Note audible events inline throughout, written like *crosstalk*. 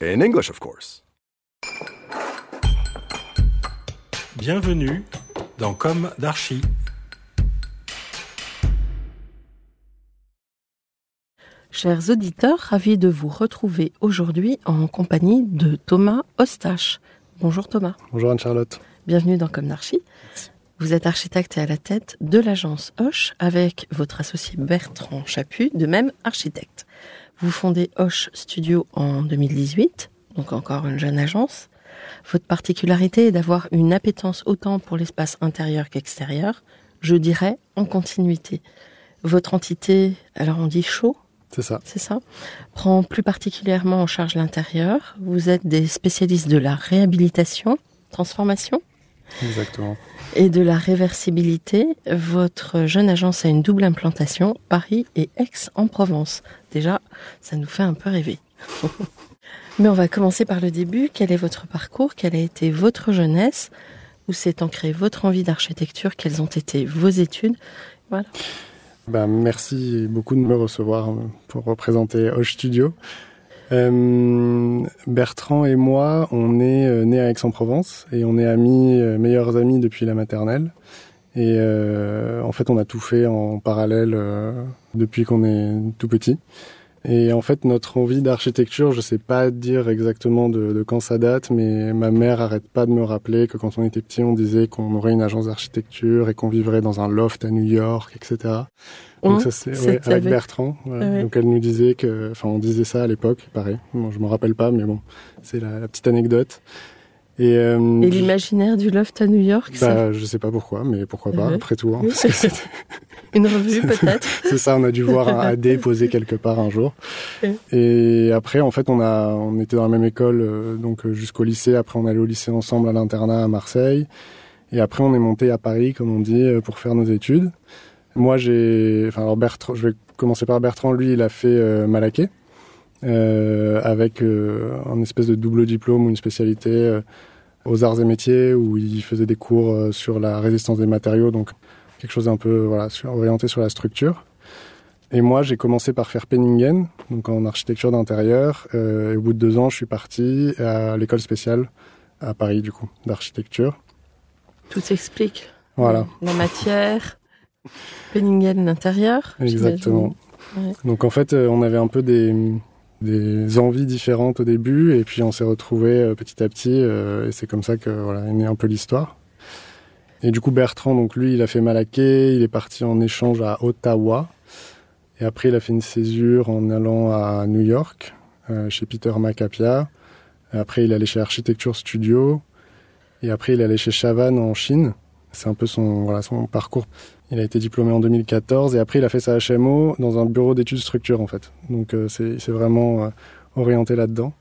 In English, of course. Bienvenue dans Comme d'Archi. Chers auditeurs, ravis de vous retrouver aujourd'hui en compagnie de Thomas Ostache. Bonjour Thomas, Bonjour Anne-Charlotte. bienvenue dans Comme d'Archi. Vous êtes architecte et à la tête de l'agence Hoche avec votre associé Bertrand Chaput, de même architecte. Vous fondez Hoche Studio en 2018, donc encore une jeune agence. Votre particularité est d'avoir une appétence autant pour l'espace intérieur qu'extérieur, je dirais en continuité. Votre entité, alors on dit chaud, C'est ça. c'est ça Prend plus particulièrement en charge l'intérieur. Vous êtes des spécialistes de la réhabilitation, transformation Exactement. Et de la réversibilité. Votre jeune agence a une double implantation, Paris et Aix-en-Provence. Déjà, ça nous fait un peu rêver. *laughs* Mais on va commencer par le début. Quel est votre parcours? Quelle a été votre jeunesse? Où s'est ancrée votre envie d'architecture? Quelles ont été vos études? Voilà. Ben, merci beaucoup de me recevoir pour représenter Hoche Studio. Euh, Bertrand et moi, on est euh, nés à Aix-en-Provence et on est amis, euh, meilleurs amis depuis la maternelle. Et en fait, on a tout fait en parallèle depuis qu'on est tout petit. Et en fait, notre envie d'architecture, je sais pas dire exactement de, de quand ça date, mais ma mère arrête pas de me rappeler que quand on était petit, on disait qu'on aurait une agence d'architecture et qu'on vivrait dans un loft à New York, etc. On, Donc ça c'est ouais, avec avec- Bertrand. ouais. Ouais. Donc elle nous disait que, enfin on disait ça à l'époque, pareil. Bon, je me rappelle pas, mais bon, c'est la, la petite anecdote. Et, euh, Et l'imaginaire du loft à New York, ça bah, je sais pas pourquoi, mais pourquoi pas après tout. hein. Oui, ça. *laughs* Une revue *laughs* peut-être c'est ça, on a dû voir un AD posé quelque part un jour. Et après, en fait, on a, on était dans la même école, euh, donc euh, jusqu'au lycée. Après, on allait au lycée ensemble à l'internat à Marseille. Et après, on est monté à Paris, comme on dit, euh, pour faire nos études. Moi, j'ai, enfin, alors Bertrand, je vais commencer par Bertrand. Lui, il a fait euh, Malaquais, avec euh, un espèce de double diplôme ou une spécialité euh, aux arts et métiers, où il faisait des cours euh, sur la résistance des matériaux, donc quelque chose un peu voilà, orienté sur la structure. Et moi, j'ai commencé par faire Penningen, donc en architecture d'intérieur. Euh, et au bout de deux ans, je suis parti à l'école spéciale à Paris, du coup, d'architecture. Tout s'explique. Voilà, La matière, Penningen l'intérieur. exactement. Ouais. Donc en fait, euh, on avait un peu des, des envies différentes au début, et puis on s'est retrouvés euh, petit à petit, euh, et c'est comme ça que voilà est née un peu l'histoire. Et du coup, Bertrand, donc lui, il a fait Malaquais, il est parti en échange à Ottawa, et après il a fait une césure en allant à New York, euh, chez Peter Macapia. Après, il est allé chez Architecture Studio, et après il est allé chez Chavan en Chine. C'est un peu son voilà son parcours. Il a été diplômé en 2014 et après il a fait sa HMO dans un bureau d'études structure en fait. Donc euh, c'est vraiment euh, orienté là-dedans.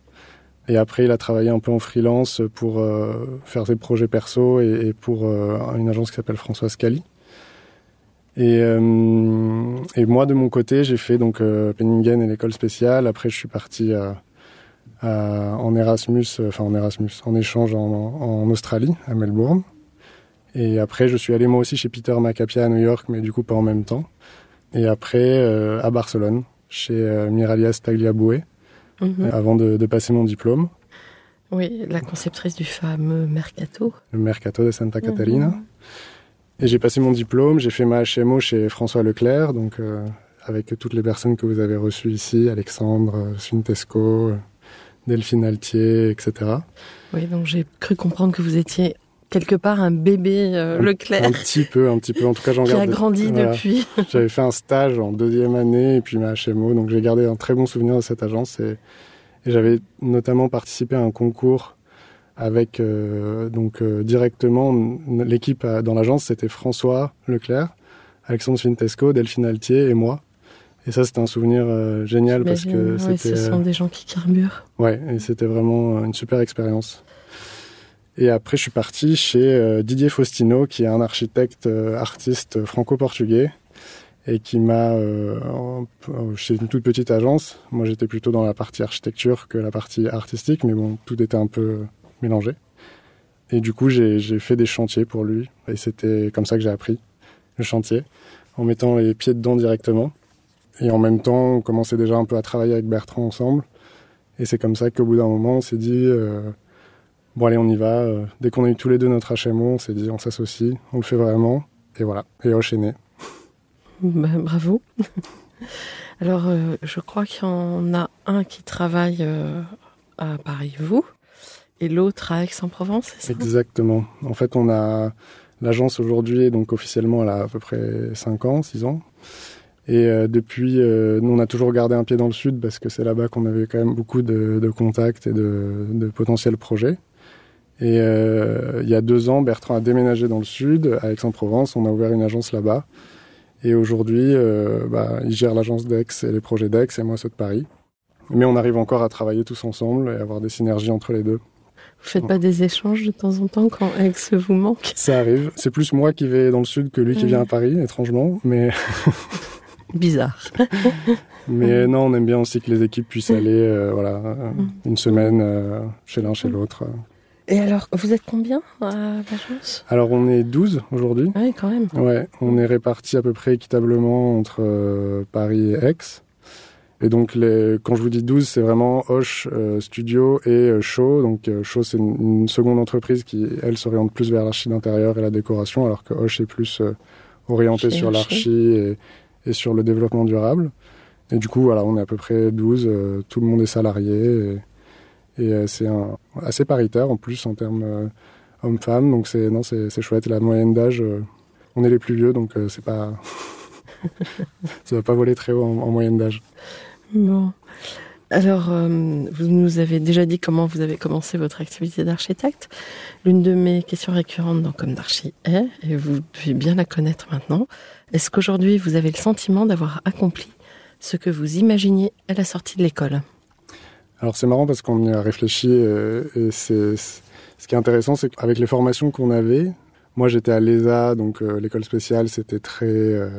Et après il a travaillé un peu en freelance pour euh, faire ses projets perso et, et pour euh, une agence qui s'appelle François Scali. Et, euh, et moi de mon côté j'ai fait donc euh, Penningen et l'école spéciale. Après je suis parti à- en Erasmus, enfin en Erasmus, en échange en, en Australie à Melbourne. Et après, je suis allé moi aussi chez Peter Macapia à New York, mais du coup pas en même temps. Et après, euh, à Barcelone, chez euh, Miralias Tagliabue, Mhm. avant de, de passer mon diplôme, Oui, la conceptrice du fameux Mercato. le Mercato de Santa Catarina. Mhm. Et j'ai passé mon diplôme, j'ai fait ma HMO chez François Leclerc, donc euh, avec toutes les personnes que vous avez reçues ici, Alexandre, euh, Suntesco, Delphine Altier, etc. Oui, donc j'ai cru comprendre que vous étiez quelque part un bébé euh, Leclerc Un petit peu, un petit peu. En tout cas, j'en qui a garde. grandi voilà. depuis. *laughs* J'avais fait un stage en deuxième année et puis ma HMO, donc j'ai gardé un très bon souvenir de cette agence et, et j'avais notamment participé à un concours avec euh, donc euh, directement l'équipe dans l'agence, c'était François Leclerc, Alexandre Fintesco, Delphine Altier et moi. Et ça, c'était un souvenir génial parce que oui, c'était. ce sont des gens qui carburent. Ouais, et c'était vraiment une super expérience. Et après, je suis parti chez euh, Didier Faustino, qui est un architecte euh, artiste franco-portugais et qui m'a, euh, en- chez une toute petite agence, moi j'étais plutôt dans la partie architecture que la partie artistique, mais bon, tout était un peu mélangé. Et du coup, j'ai fait des chantiers pour lui, et c'était comme ça que j'ai appris le chantier, en mettant les pieds dedans directement. Et en même temps, on commençait déjà un peu à travailler avec Bertrand ensemble. Et c'est comme ça qu'au bout d'un moment, on s'est dit, euh, bon allez, on y va. Euh, Dès qu'on a eu tous les deux notre HMO, on s'est dit, on s'associe, on le fait vraiment. Et voilà, et Hoche est né. Bah, bravo. *laughs* Alors, euh, je crois qu'il y en a un qui travaille euh, à Paris, vous, et l'autre à Aix-en-Provence, c'est ça? Exactement. En fait, on a l'agence aujourd'hui, donc officiellement, elle a à peu près 5 ans, 6 ans. Et euh, depuis, nous, on a toujours gardé un pied dans le sud parce que c'est là-bas qu'on avait quand même beaucoup de, de contacts et de, de potentiels projets. Et euh, il y a deux ans, Bertrand a déménagé dans le sud, à Aix-en-Provence. On a ouvert une agence là-bas. Et aujourd'hui, euh, bah, il gère l'agence d'Aix et les projets d'Aix et moi ceux de Paris. Mais on arrive encore à travailler tous ensemble et avoir des synergies entre les deux. Vous faites pas des échanges de temps en temps quand Aix vous manque? Ça arrive. C'est plus moi qui vais dans le sud que lui qui vient à Paris, étrangement. Mais, *laughs* Bizarre. *laughs* mais non, on aime bien aussi que les équipes puissent aller euh, voilà, euh, une semaine euh, chez l'un, chez l'autre. Et alors, vous êtes combien à l'agence? Alors, on est 12 aujourd'hui. Oui, quand même. Ouais, on est répartis à peu près équitablement entre euh, Paris et Aix. Et donc, les, quand je vous dis 12, c'est vraiment Hoche, euh, Studio et euh, Show. Donc, euh, Show, c'est une, une seconde entreprise qui, elle, s'oriente plus vers l'archi d'intérieur et la décoration, alors que Hoche est plus euh, orienté sur l'archi et, et sur le développement durable. Et du coup, voilà, on est à peu près 12. euh, tout le monde est salarié. Et, et, euh, c'est assez paritaire, en plus, en termes euh, hommes-femmes. Donc, c'est non, c'est chouette. La moyenne d'âge... euh, on est les plus vieux, donc c'est pas. *laughs* ça va pas voler très haut en, en moyenne d'âge. Bon. Alors, vous nous avez déjà dit comment vous avez commencé votre activité d'architecte. L'une de mes questions récurrentes dans Comme d'Archi est, et vous devez bien la connaître maintenant, est-ce qu'aujourd'hui vous avez le sentiment d'avoir accompli ce que vous imaginiez à la sortie de l'école? Alors c'est marrant parce qu'on y a réfléchi euh, et c'est ce qui est intéressant, c'est qu'avec les formations qu'on avait, moi j'étais à l'ESA, donc euh, l'école spéciale, c'était très euh,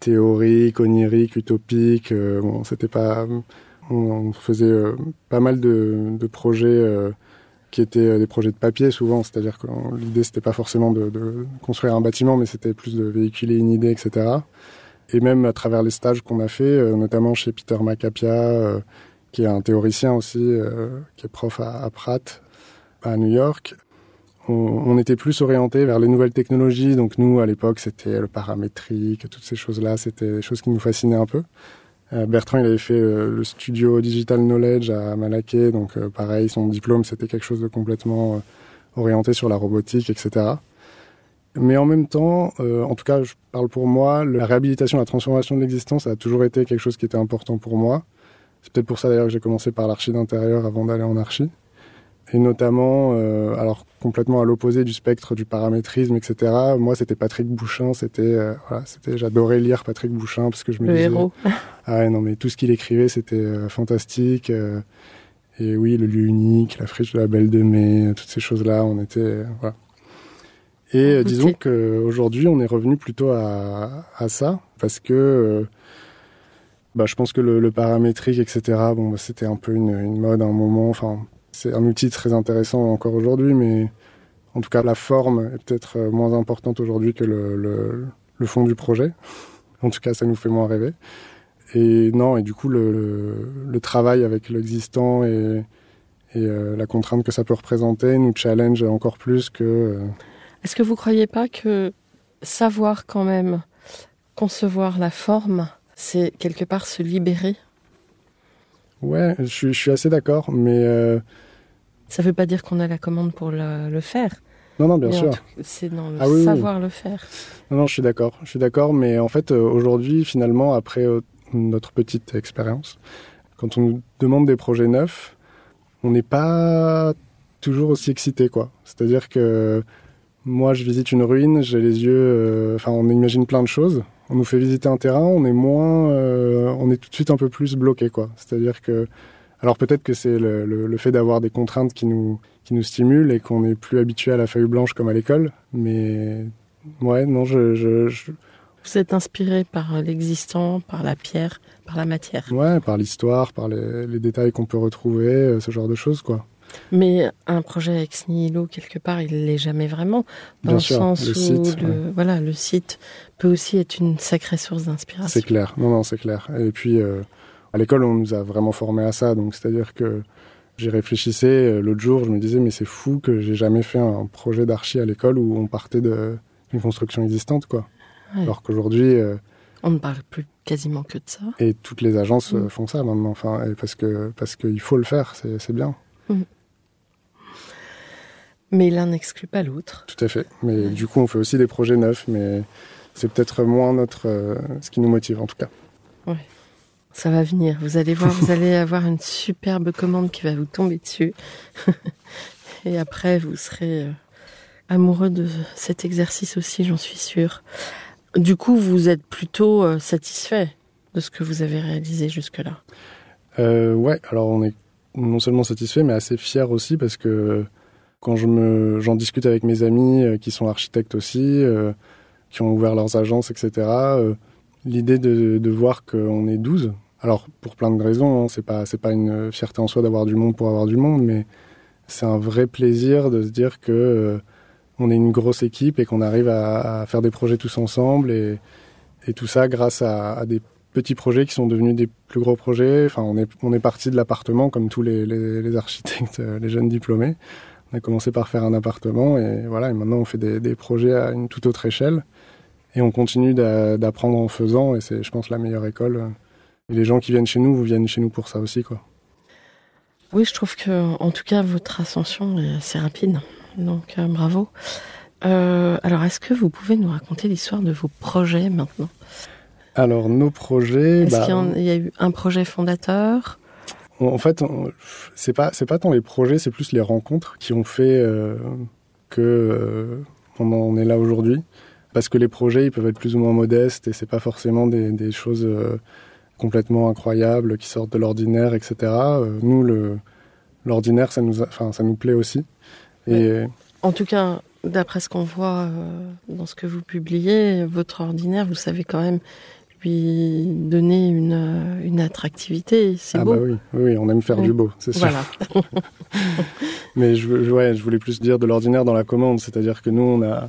théorique, onirique, utopique. euh, bon, c'était pas. On, on faisait euh, pas mal de, de projets euh, qui étaient des projets de papier souvent, c'est-à-dire que l'idée c'était pas forcément de, de construire un bâtiment, mais c'était plus de véhiculer une idée, etc. Et même à travers les stages qu'on a fait, notamment chez Peter Macapia, qui est un théoricien aussi, euh, qui est prof à, Pratt, à New York, on, était plus orienté vers les nouvelles technologies. Donc nous, à l'époque, c'était le paramétrique, toutes ces choses-là, c'était des choses qui nous fascinaient un peu. Euh, Bertrand, il avait fait euh, le studio Digital Knowledge à Malaquais, donc pareil, son diplôme, c'était quelque chose de complètement orienté sur la robotique, etc. Mais en même temps, en tout cas, je parle pour moi, la réhabilitation, la transformation de l'existence a toujours été quelque chose qui était important pour moi. C'est peut-être pour ça d'ailleurs que j'ai commencé par l'archi d'intérieur avant d'aller en archi. Et notamment, euh, alors complètement à l'opposé du spectre du paramétrisme, etc. Moi, c'était Patrick Bouchin. C'était, euh, voilà, c'était, j'adorais lire Patrick Bouchin parce que je me Le disais, héros. *laughs* ah ouais, non, mais tout ce qu'il écrivait, c'était euh, fantastique. et oui, le lieu unique, la friche de la Belle de Mai, toutes ces choses-là, on était, voilà. Et disons qu'aujourd'hui, on est revenu plutôt à, à ça parce que. Bah, je pense que le, paramétrique, etc., bon, bah, c'était un peu une, mode à un moment. Enfin, c'est un outil très intéressant encore aujourd'hui, mais en tout cas, la forme est peut-être euh, moins importante aujourd'hui que le, fond du projet. *laughs* En tout cas, ça nous fait moins rêver. Et non, et du coup, le, travail avec l'existant et, euh, la contrainte que ça peut représenter nous challenge encore plus que. euh, Est-ce que vous croyez pas que savoir quand même concevoir la forme, c'est quelque part se libérer Ouais, je suis, je suis assez d'accord, mais euh, Ça veut pas dire qu'on a la commande pour le, le faire. non, non, bien mais sûr. C'est dans le Ah oui, oui. savoir le faire. Non, non, je suis d'accord. Je suis d'accord, mais en fait, euh, aujourd'hui, finalement, après euh, notre petite expérience, quand on nous demande des projets neufs, on n'est pas toujours aussi excité, quoi. C'est-à-dire que moi, je visite une ruine, j'ai les yeux, euh, enfin, on imagine plein de choses. On nous fait visiter un terrain, on est moins, euh, on est tout de suite un peu plus bloqué, quoi. C'est-à-dire que, alors peut-être que c'est le, le, le fait d'avoir des contraintes qui nous, qui nous stimulent et qu'on est plus habitué à la feuille blanche comme à l'école, mais ouais, non, je, je, je Vous êtes inspiré par l'existant, par la pierre, par la matière. ouais, par l'histoire, par les, les détails qu'on peut retrouver, euh, ce genre de choses, quoi. Mais un projet ex nihilo, quelque part, il l'est jamais vraiment. Dans Bien le sûr, sens le où site, le, ouais. voilà, le site peut aussi être une sacrée source d'inspiration. C'est clair. Non, non, c'est clair. Et puis, euh, à l'école, on nous a vraiment formés à ça. Donc, c'est-à-dire que j'y réfléchissais euh, l'autre jour, je me disais, mais c'est fou que j'ai jamais fait un projet d'archi à l'école où on partait d'une construction existante, quoi. Ouais. Alors qu'aujourd'hui, euh, On ne parle plus quasiment que de ça. et toutes les agences Mm. font ça maintenant. Enfin, parce que parce qu'il faut le faire, c'est c'est bien. Mais l'un n'exclut pas l'autre. Tout à fait. Mais du coup, on fait aussi des projets neufs, mais c'est peut-être moins notre euh, ce qui nous motive en tout cas. Ça va venir. Vous allez voir, vous *laughs* allez avoir une superbe commande qui va vous tomber dessus. *laughs* Et après, vous serez euh, amoureux de cet exercice aussi, j'en suis sûre. Du coup, vous êtes plutôt euh, satisfait de ce que vous avez réalisé jusque-là? Euh, ouais, alors on est non seulement satisfait, mais assez fier aussi parce que quand j'en discute avec mes amis euh, qui sont architectes aussi, euh, qui ont ouvert leurs agences, etc. euh, L'idée de, voir qu'on est 12, alors pour plein de raisons, hein, c'est pas c'est pas une fierté en soi d'avoir du monde pour avoir du monde, mais c'est un vrai plaisir de se dire que on est une grosse équipe et qu'on arrive à, faire des projets tous ensemble et, tout ça grâce à, des petits projets qui sont devenus des plus gros projets. Enfin, on est, on est parti de l'appartement comme tous les, architectes, les jeunes diplômés. On a commencé par faire un appartement et voilà, et maintenant on fait des, des projets à une toute autre échelle. Et on continue d'a- d'apprendre en faisant et c'est, je pense, la meilleure école. Et les gens qui viennent chez nous, vous viennent chez nous pour ça aussi, quoi. Oui, je trouve que, en tout cas, votre ascension est assez rapide. Donc, euh, bravo. Euh, alors, est-ce que vous pouvez nous raconter l'histoire de vos projets maintenant? Alors, nos projets, Est-ce bah, qu'il y, en- il y a eu un projet fondateur? on- en fait, c'est pas, c'est pas tant les projets, c'est plus les rencontres qui ont fait euh, que euh, on en est là aujourd'hui. Parce que les projets, ils peuvent être plus ou moins modestes et c'est pas forcément des, des choses euh, complètement incroyables qui sortent de l'ordinaire, etc. Euh, nous, l'ordinaire, ça nous, enfin, ça nous plaît aussi. Et En tout cas, d'après ce qu'on voit dans ce que vous publiez, votre ordinaire, vous savez quand même lui donner une, euh, une attractivité. C'est ah beau. bah oui, on aime faire Oui. du beau, c'est sûr. Voilà. *laughs* Mais je, veux- ouais, je voulais plus dire de l'ordinaire dans la commande, c'est-à-dire que nous, on a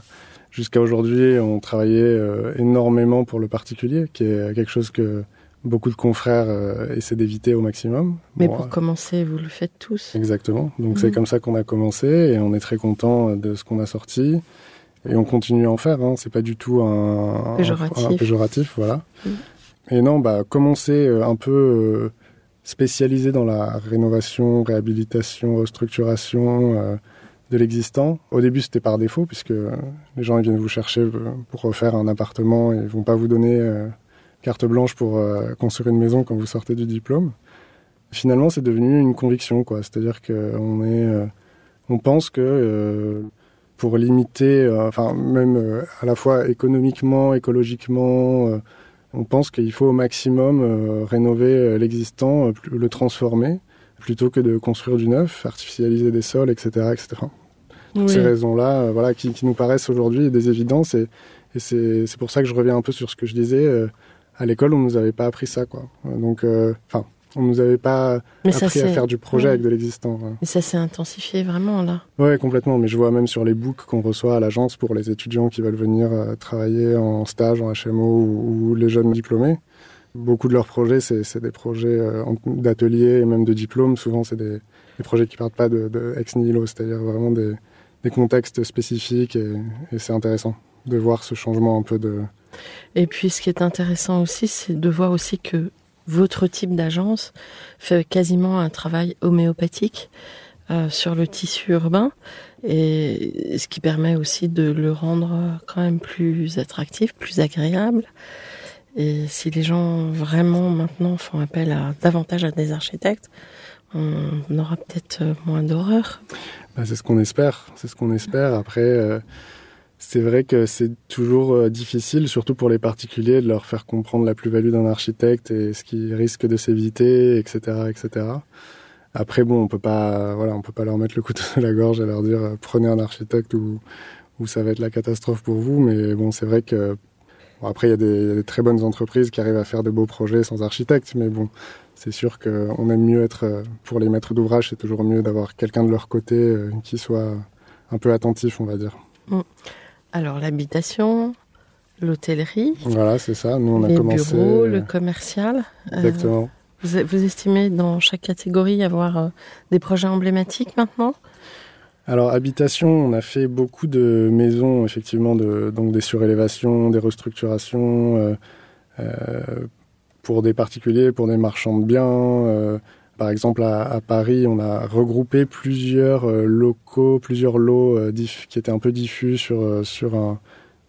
jusqu'à aujourd'hui, on travaillait euh, énormément pour le particulier, qui est quelque chose que beaucoup de confrères euh, essaient d'éviter au maximum. Mais Bon, pour euh, commencer, vous le faites tous? Exactement. Donc Mhm. c'est comme ça qu'on a commencé et on est très content de ce qu'on a sorti. Et on continue à en faire, hein. c'est pas du tout un, Péjoratif. un péjoratif, voilà. Mhm. Et non, bah, commencer euh, un peu euh, spécialisé dans la rénovation, réhabilitation, restructuration euh, de l'existant. Au début, c'était par défaut, puisque les gens ils viennent vous chercher pour refaire un appartement et ils vont pas vous donner euh, carte blanche pour euh, construire une maison quand vous sortez du diplôme. Finalement, c'est devenu une conviction, quoi. C'est-à-dire qu'on est, euh, on pense que pour limiter, euh, enfin même euh, à la fois économiquement, écologiquement, euh, on pense qu'il faut au maximum rénover l'existant, le transformer, plutôt que de construire du neuf, artificialiser des sols, etc., etc. Toutes Oui. ces raisons-là, voilà, qui, qui nous paraissent aujourd'hui des évidences, et, et c'est pour ça que je reviens un peu sur ce que je disais. à l'école, on nous avait pas appris ça, quoi. Donc, enfin, on nous avait pas Mais appris à faire du projet avec de l'existant. ouais. Et ça s'est intensifié vraiment là. Ouais, complètement. Mais je vois même sur les books qu'on reçoit à l'agence pour les étudiants qui veulent venir euh, travailler en stage, en HMO ou, ou les jeunes diplômés. Beaucoup de leurs projets, c'est des projets euh, en- d'atelier et même de diplôme. Souvent, c'est des, des projets qui partent pas de, de ex nihilo, c'est-à-dire vraiment des, des contextes spécifiques et, et c'est intéressant de voir ce changement un peu de. Et puis ce qui est intéressant aussi, c'est de voir aussi que votre type d'agence fait quasiment un travail homéopathique euh, sur le tissu urbain, et ce qui permet aussi de le rendre quand même plus attractif, plus agréable. Et si les gens vraiment maintenant font appel à davantage à des architectes, on aura peut-être euh, moins d'horreur. Bah, c'est ce qu'on espère. C'est ce qu'on espère. Après, euh, c'est vrai que c'est toujours euh, difficile, surtout pour les particuliers, de leur faire comprendre la plus-value d'un architecte et ce qui risque de s'éviter, etc., etc. Après, bon, on peut pas, voilà, on peut pas leur mettre le couteau *laughs* sur la gorge et leur dire euh, prenez un architecte ou, ça va être la catastrophe pour vous. Mais bon, c'est vrai que après, il y, a des très bonnes entreprises qui arrivent à faire de beaux projets sans architecte. Mais bon, c'est sûr qu'on aime mieux être, euh, pour les maîtres d'ouvrage, c'est toujours mieux d'avoir quelqu'un de leur côté qui soit un peu attentif, on va dire. Mm. Alors l'habitation, l'hôtellerie. Voilà, c'est ça. Nous, on a commencé. Bureaux, le commercial. Euh, Exactement. vous, estimez dans chaque catégorie avoir euh, des projets emblématiques maintenant? Alors habitation, on a fait beaucoup de maisons, effectivement, de, donc des surélévations, des restructurations euh, pour des particuliers, pour des marchands de biens. Par exemple, à, Paris, on a regroupé plusieurs euh, locaux, plusieurs lots euh, qui étaient un peu diffus sur, euh, sur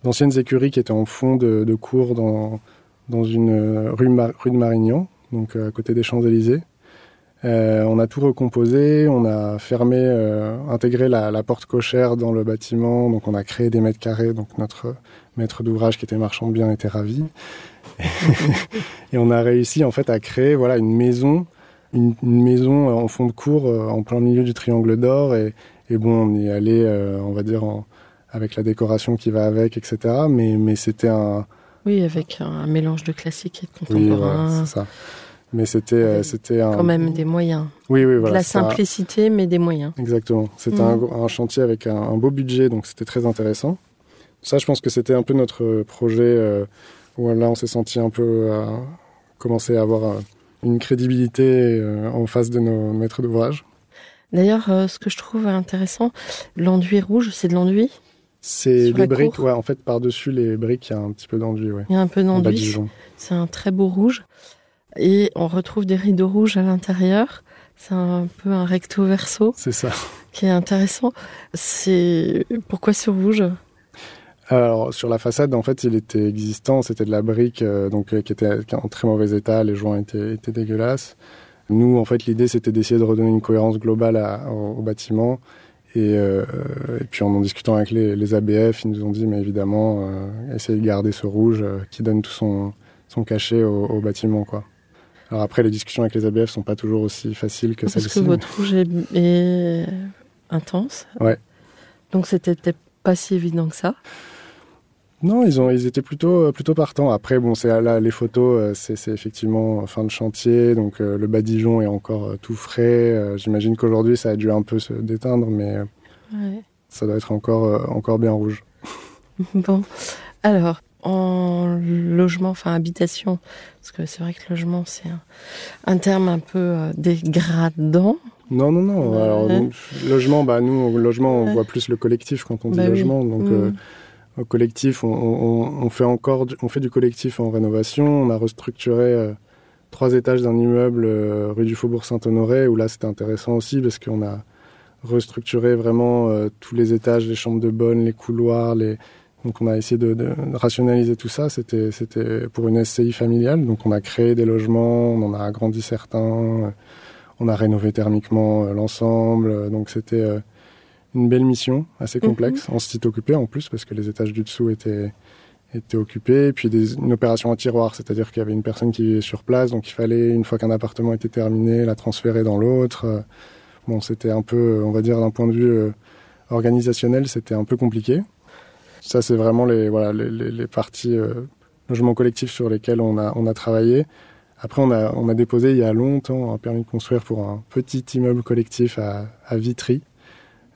d'anciennes écuries qui étaient en fond de, cours dans, dans une rue, rue de Marignan, donc à côté des Champs-Élysées. on a tout recomposé, on a fermé, intégré la, la, porte cochère dans le bâtiment, donc on a créé des mètres carrés. Donc notre maître d'ouvrage qui était marchand de biens était ravi. *laughs* et on a réussi en fait à créer voilà une maison une, maison en fond de cour, euh, en plein milieu du triangle d'or. Et, bon, on y allait, euh, on va dire, avec la décoration qui va avec, etc. Mais, mais c'était un... Oui, avec un mélange de classique et de contemporain. Oui, c'est ça. Mais c'était, euh, c'était un... Quand même des moyens. Oui, oui, voilà. la simplicité, mais des moyens. Exactement. C'était un, mm. chantier avec un, beau budget, donc c'était très intéressant. Ça, je pense que c'était un peu notre projet où là, on s'est senti un peu commencer à avoir une crédibilité euh, en face de nos maîtres d'ouvrage. D'ailleurs, euh, ce que je trouve intéressant, l'enduit rouge, c'est de l'enduit? C'est des briques, ouais, en fait, par-dessus les briques, il y a un petit peu d'enduit, ouais. Il y a un peu d'enduit. C'est un très beau rouge. Et on retrouve des rideaux rouges à l'intérieur. C'est un peu un recto verso. C'est ça. Qui est intéressant. C'est pourquoi ce rouge? Alors sur la façade, en fait, il était existant, c'était de la brique euh, donc euh, qui était en très mauvais état, les joints étaient, étaient dégueulasses. Nous, en fait, l'idée c'était d'essayer de redonner une cohérence globale au, bâtiment. Et, euh, et, puis en en discutant avec les, les, ABF, ils nous ont dit, mais évidemment, essayez de garder ce rouge qui donne tout son, son cachet au, au, bâtiment, quoi. Alors après, les discussions avec les ABF sont pas toujours aussi faciles que celles-ci. Parce que votre rouge est intense. Ouais. Donc c'était pas si évident que ça. Non, ils ont, ils étaient plutôt, euh, plutôt partants. Après, bon, c'est là les photos, euh, c'est effectivement fin de chantier, donc euh, le badigeon est encore tout frais. J'imagine qu'aujourd'hui, ça a dû un peu se déteindre, mais ça doit être encore, encore bien rouge. *laughs* Bon, alors en logement, enfin habitation, parce que c'est vrai que logement c'est un, terme un peu dégradant. Non, non, non. Alors, logement, bah nous, logement, on voit plus le collectif quand on dit bah logement, donc. Mmh au collectif, on, fait encore, on fait du collectif en rénovation. On a restructuré euh, trois étages d'un immeuble euh, rue du Faubourg Saint-Honoré, où là c'était intéressant aussi parce qu'on a restructuré vraiment euh, tous les étages, les chambres de bonne, les couloirs, les... donc on a essayé de, rationaliser tout ça. C'était, c'était pour une SCI familiale, donc on a créé des logements, on en a agrandi certains, on a rénové thermiquement l'ensemble, donc c'était une belle mission, assez complexe, mhm. en site occupé en plus, parce que les étages du dessous étaient, étaient occupés. Puis des, une opération à tiroir, c'est-à-dire qu'il y avait une personne qui vivait sur place, donc il fallait, une fois qu'un appartement était terminé, la transférer dans l'autre. Bon, c'était un peu, on va dire, d'un point de vue euh, organisationnel, c'était un peu compliqué. Ça, c'est vraiment les, voilà, les, les, parties euh, logements collectifs sur lesquels on a, on a travaillé. Après, on a, on a déposé il y a longtemps un permis de construire pour un petit immeuble collectif à, à Vitry,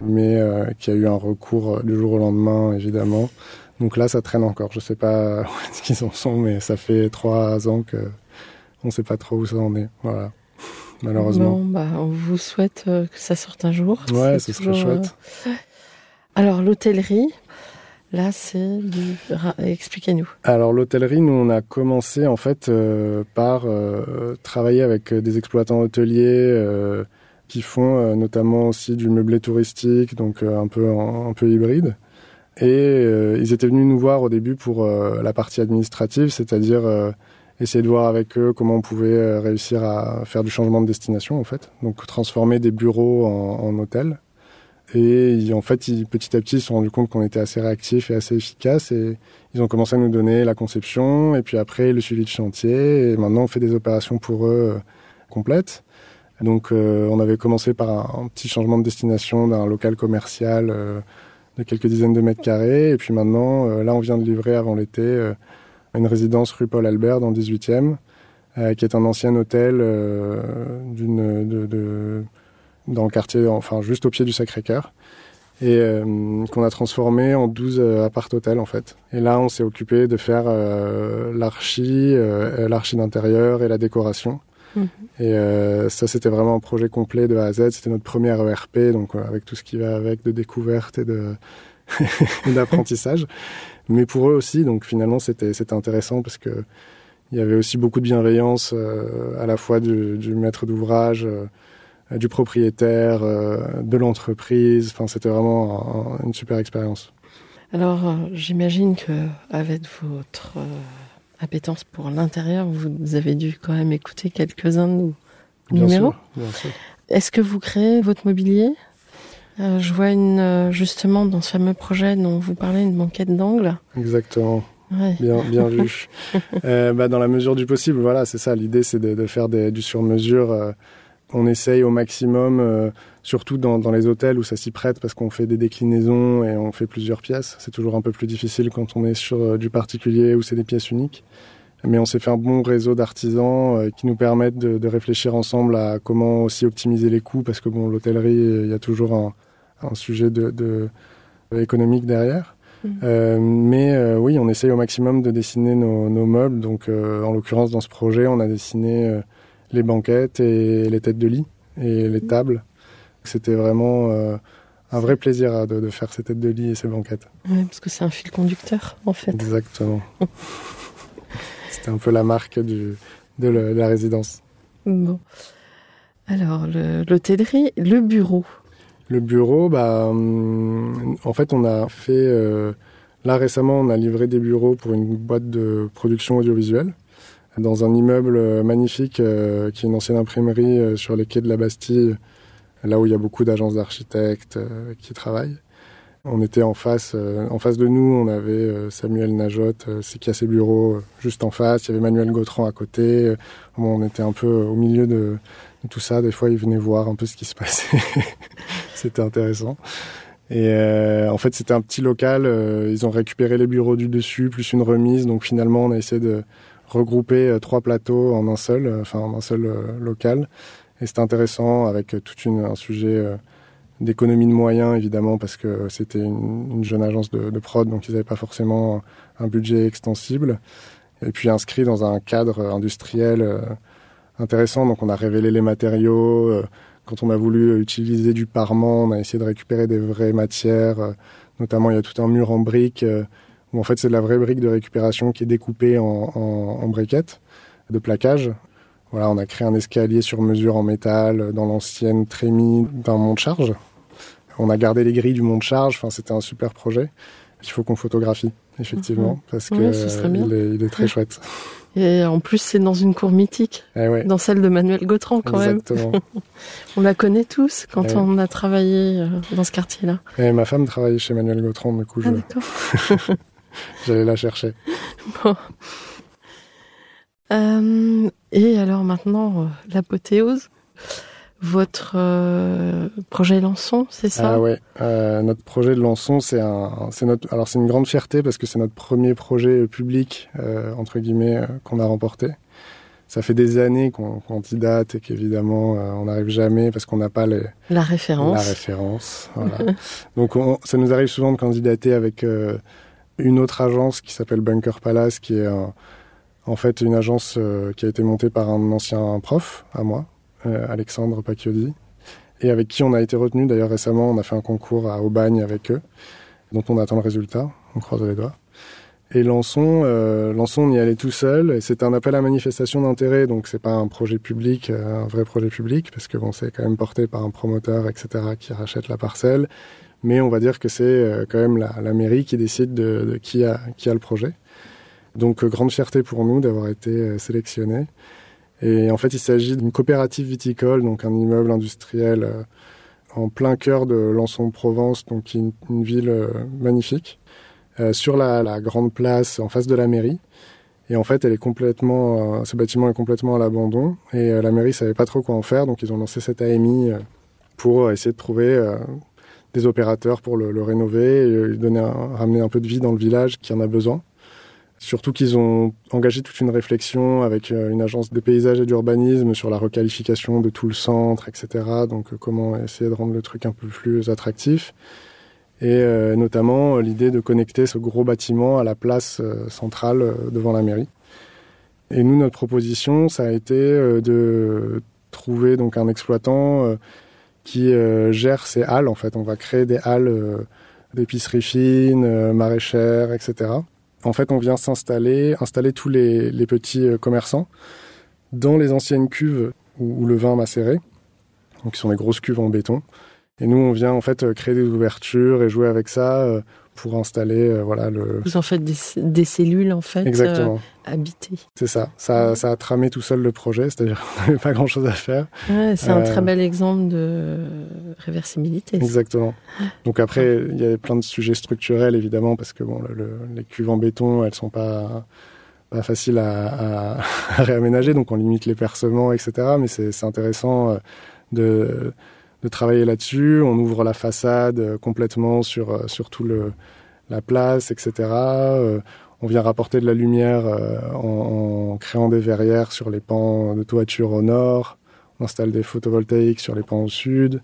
mais euh, qui a eu un recours euh, du jour au lendemain, évidemment. Donc là, ça traîne encore. Je ne sais pas *laughs* où est-ce qu'ils en sont, mais ça fait trois ans que on ne sait pas trop où ça en est. Voilà, *laughs* malheureusement. Bon, bah, on vous souhaite euh, que ça sorte un jour. Ouais, ce serait chouette. Alors l'hôtellerie, Là, c'est du... Expliquez-nous. Alors l'hôtellerie, nous, on a commencé en fait par travailler avec des exploitants hôteliers qui font euh, notamment aussi du meublé touristique, donc euh, un peu un peu hybride. Et euh, ils étaient venus nous voir au début pour la partie administrative, c'est-à-dire essayer de voir avec eux comment on pouvait réussir à faire du changement de destination en fait, donc transformer des bureaux en, en hôtels. Et en fait, petit à petit, ils se sont rendus compte qu'on était assez réactifs et assez efficaces. Et ils ont commencé à nous donner la conception et puis après le suivi de chantier. Et maintenant, on fait des opérations pour eux complètes. Donc, on avait commencé par un, petit changement de destination d'un local commercial de quelques dizaines de mètres carrés. Et puis maintenant, là, on vient de livrer avant l'été une résidence rue Paul Albert dans le 18e, euh, qui est un ancien hôtel euh, d'une, de, de, dans le quartier, enfin juste au pied du Sacré-Cœur, et euh, qu'on a transformé en 12 appart-hôtels en fait. Et là, on s'est occupé de faire l'archi, l'archi d'intérieur et la décoration. Et ça, c'était vraiment un projet complet de A à Z. C'était notre première ERP, donc avec tout ce qui va avec de découverte et *laughs* d'apprentissage mais pour eux aussi. Donc finalement, c'était intéressant parce que il y avait aussi beaucoup de bienveillance euh, à la fois du, maître d'ouvrage, euh, du propriétaire, euh, de l'entreprise. Enfin, c'était vraiment une super expérience. Alors, j'imagine que avec votre appétence pour l'intérieur, vous avez dû quand même écouter quelques-uns de nos numéros. Est-ce que vous créez votre mobilier? Euh, je vois une, euh, justement dans ce fameux projet dont vous parlez, une banquette d'angle. Exactement. Bien, bien *laughs* vu. euh, bah, dans la mesure du possible, voilà, c'est ça. L'idée, c'est de, de, faire des, du sur-mesure. Euh, on essaye au maximum, surtout dans, dans, les hôtels où ça s'y prête, parce qu'on fait des déclinaisons et on fait plusieurs pièces. C'est toujours un peu plus difficile quand on est sur du particulier où c'est des pièces uniques. Mais on s'est fait un bon réseau d'artisans qui nous permettent de, de, réfléchir ensemble à comment aussi optimiser les coûts, parce que bon, l'hôtellerie, il y a toujours un, un sujet de, de économique derrière. Mmh. Euh, mais euh, oui, on essaye au maximum de dessiner nos, nos meubles. Donc, euh, en l'occurrence, dans ce projet, on a dessiné euh, les banquettes et les têtes de lit et les tables. C'était vraiment euh, un vrai plaisir de, de, faire ces têtes de lit et ces banquettes. Oui, parce que c'est un fil conducteur, en fait. Exactement. *laughs* C'était un peu la marque du, de, le, de la résidence. Bon. Alors, l'hôtellerie, le, le bureau. Le bureau, bah, hum, en fait, on a fait. Euh, là récemment, on a livré des bureaux pour une boîte de production audiovisuelle dans un immeuble euh, magnifique euh, qui est une ancienne imprimerie sur les quais de la Bastille, là où il y a beaucoup d'agences d'architectes qui travaillent. On était en face, en face de nous, on avait Samuel Najot, c'est qui a ses bureaux juste en face. Il y avait Manuel Gautran à côté. on était un peu au milieu de, tout ça. Des fois, il venait voir un peu ce qui se passait. *laughs* c'était intéressant. Et euh, en fait, c'était un petit local. Euh, ils ont récupéré les bureaux du dessus, plus une remise. Donc finalement, on a essayé de regrouper euh, trois plateaux en un seul, enfin en un seul local. Et c'était intéressant avec tout un sujet d'économie de moyens, évidemment, parce que c'était une, une, jeune agence de, de prod, donc ils n'avaient pas forcément un budget extensible. Et puis inscrit dans un cadre industriel intéressant. Donc on a révélé les matériaux quand on a voulu utiliser du parement, on a essayé de récupérer des vraies matières. Euh, notamment, il y a tout un mur en briques euh, où en fait c'est de la vraie brique de récupération qui est découpée en, en, en briquettes de plaquage. Voilà, on a créé un escalier sur mesure en métal dans l'ancienne trémie d'un mont de charge. On a gardé les grilles du mont de charge. Enfin, c'était un super projet qu'il faut qu'on photographie effectivement, mhm. parce que il, est, il, est, très chouette. Et en plus, c'est dans une cour mythique, eh ouais. dans celle de Manuel Gautran quand Exactement. même. *laughs* on la connaît tous quand eh on a travaillé euh, dans ce quartier-là. Et ma femme travaillait chez Manuel Gautran, du coup, ah, *laughs* *laughs* j'allais la chercher. Bon. Euh, et alors maintenant, euh, l'apothéose votre euh, projet Lançon, c'est ça? Ah ouais, euh, notre projet de Lançon, c'est un, c'est notre, alors c'est une grande fierté parce que c'est notre premier projet public entre guillemets qu'on a remporté. Ça fait des années qu'on candidate et qu'évidemment on n'arrive jamais parce qu'on n'a pas les, la référence. La référence, voilà. *laughs* Donc on, ça nous arrive souvent de candidater avec une autre agence qui s'appelle Bunker Palace, qui est un, en fait une agence qui a été montée par un ancien prof à moi euh, Alexandre Pacchiodi, et avec qui on a été retenu. D'ailleurs, récemment, on a fait un concours à Aubagne avec eux, dont on attend le résultat. On croise les doigts. Et Lançon, euh, Lançon, on y allait tout seul. Et c'était un appel à manifestation d'intérêt, donc c'est pas un projet public, euh, un vrai projet public, parce que bon, c'est quand même porté par un promoteur, etc., qui rachète la parcelle. Mais on va dire que c'est euh, quand même la, mairie qui décide de, qui a qui a le projet. Donc grande fierté pour nous d'avoir été sélectionnés. Et en fait, il s'agit d'une coopérative viticole, donc un immeuble industriel euh, en plein cœur de Lançon-Provence, donc une, ville euh, magnifique, euh, sur la, grande place en face de la mairie. Et en fait, elle est complètement, euh, ce bâtiment est complètement à l'abandon. Et euh, la mairie savait pas trop quoi en faire, donc ils ont lancé cette AMI euh, pour essayer de trouver des opérateurs pour le, rénover et donner un, ramener un peu de vie dans le village qui en a besoin. Surtout qu'ils ont engagé toute une réflexion avec une agence de paysage et d'urbanisme sur la requalification de tout le centre, etc. Donc comment essayer de rendre le truc un peu plus attractif. Et euh, notamment l'idée de connecter ce gros bâtiment à la place euh, centrale euh, devant la mairie. Et nous, notre proposition, ça a été de trouver donc un exploitant qui gère ces halles. En fait, on va créer des halles d'épicerie fine, maraîchères, etc en fait, on vient s'installer, installer tous les, petits euh, commerçants dans les anciennes cuves où, le vin macéré, donc qui sont des grosses cuves en béton. Et nous, on vient en fait euh, créer des ouvertures et jouer avec ça euh, pour installer euh, voilà le. Vous en faites des, des cellules en fait. Exactement. Euh, habitées. C'est ça. Ça, ça a tramé tout seul le projet, c'est-à-dire *laughs* qu'on n'avait pas grand-chose à faire. Ouais, c'est euh... un très bel exemple de réversibilité. Exactement. Donc après, il y a plein de sujets structurels évidemment parce que bon, le, le, les cuves en béton, elles sont pas pas faciles à, à, *laughs* à réaménager, donc on limite les percements, etc. Mais c'est intéressant de de travailler là-dessus. On ouvre la façade euh, complètement sur, euh, sur tout le, la place, etc. Euh, on vient rapporter de la lumière en, créant des verrières sur les pans de toiture au nord. On installe des photovoltaïques sur les pans au sud.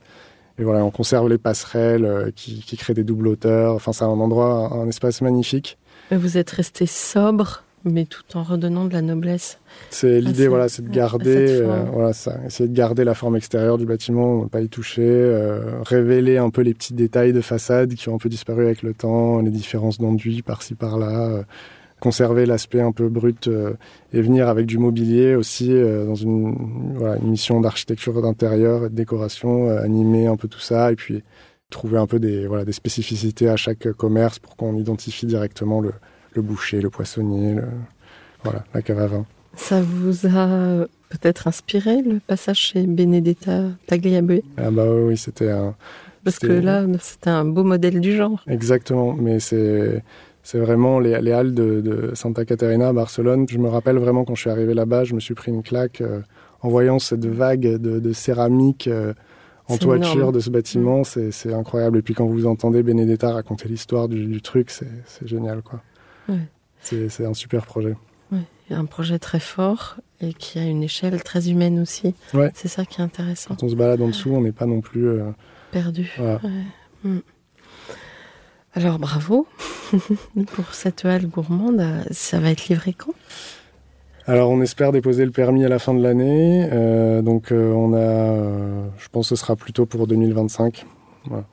Et voilà, on conserve les passerelles qui, qui créent des doubles hauteurs. Enfin, c'est un endroit, un espace magnifique. Vous êtes resté sobre mais tout en redonnant de la noblesse. C'est l'idée, voilà, c'est de garder, euh, voilà, ça, essayer de garder la forme extérieure du bâtiment, ne pas y toucher, euh, révéler un peu les petits détails de façade qui ont un peu disparu avec le temps, les différences d'enduit par-ci par-là, euh, conserver l'aspect un peu brut et venir avec du mobilier aussi dans une, voilà, une mission d'architecture d'intérieur et de décoration, animer un peu tout ça et puis trouver un peu des, voilà, des spécificités à chaque commerce pour qu'on identifie directement le, le boucher, le poissonnier, le... voilà, la cave à vin. Ça vous a peut-être inspiré le passage chez Benedetta Tagliabue? Ah bah oui, c'était un... Parce que là, c'était un beau modèle du genre. Exactement, mais c'est... C'est vraiment les, les halles de, de, Santa Caterina à Barcelone. Je me rappelle vraiment quand je suis arrivé là-bas, je me suis pris une claque euh, en voyant cette vague de, de céramique euh, en toiture énorme. de ce bâtiment. Mmh. C'est incroyable. Et puis quand vous entendez Benedetta raconter l'histoire du, du, truc, c'est génial. quoi. Ouais. C'est un super projet. Ouais. Un projet très fort et qui a une échelle très humaine aussi. Ouais. C'est ça qui est intéressant. Quand on se balade en dessous, on n'est pas non plus euh... perdu. Voilà. Ouais. Mmh. Alors bravo *laughs* pour cette halle gourmande. Ça va être livré quand? Alors on espère déposer le permis à la fin de l'année. Euh, donc euh, on a, euh, je pense que ce sera plutôt pour 2025. Voilà.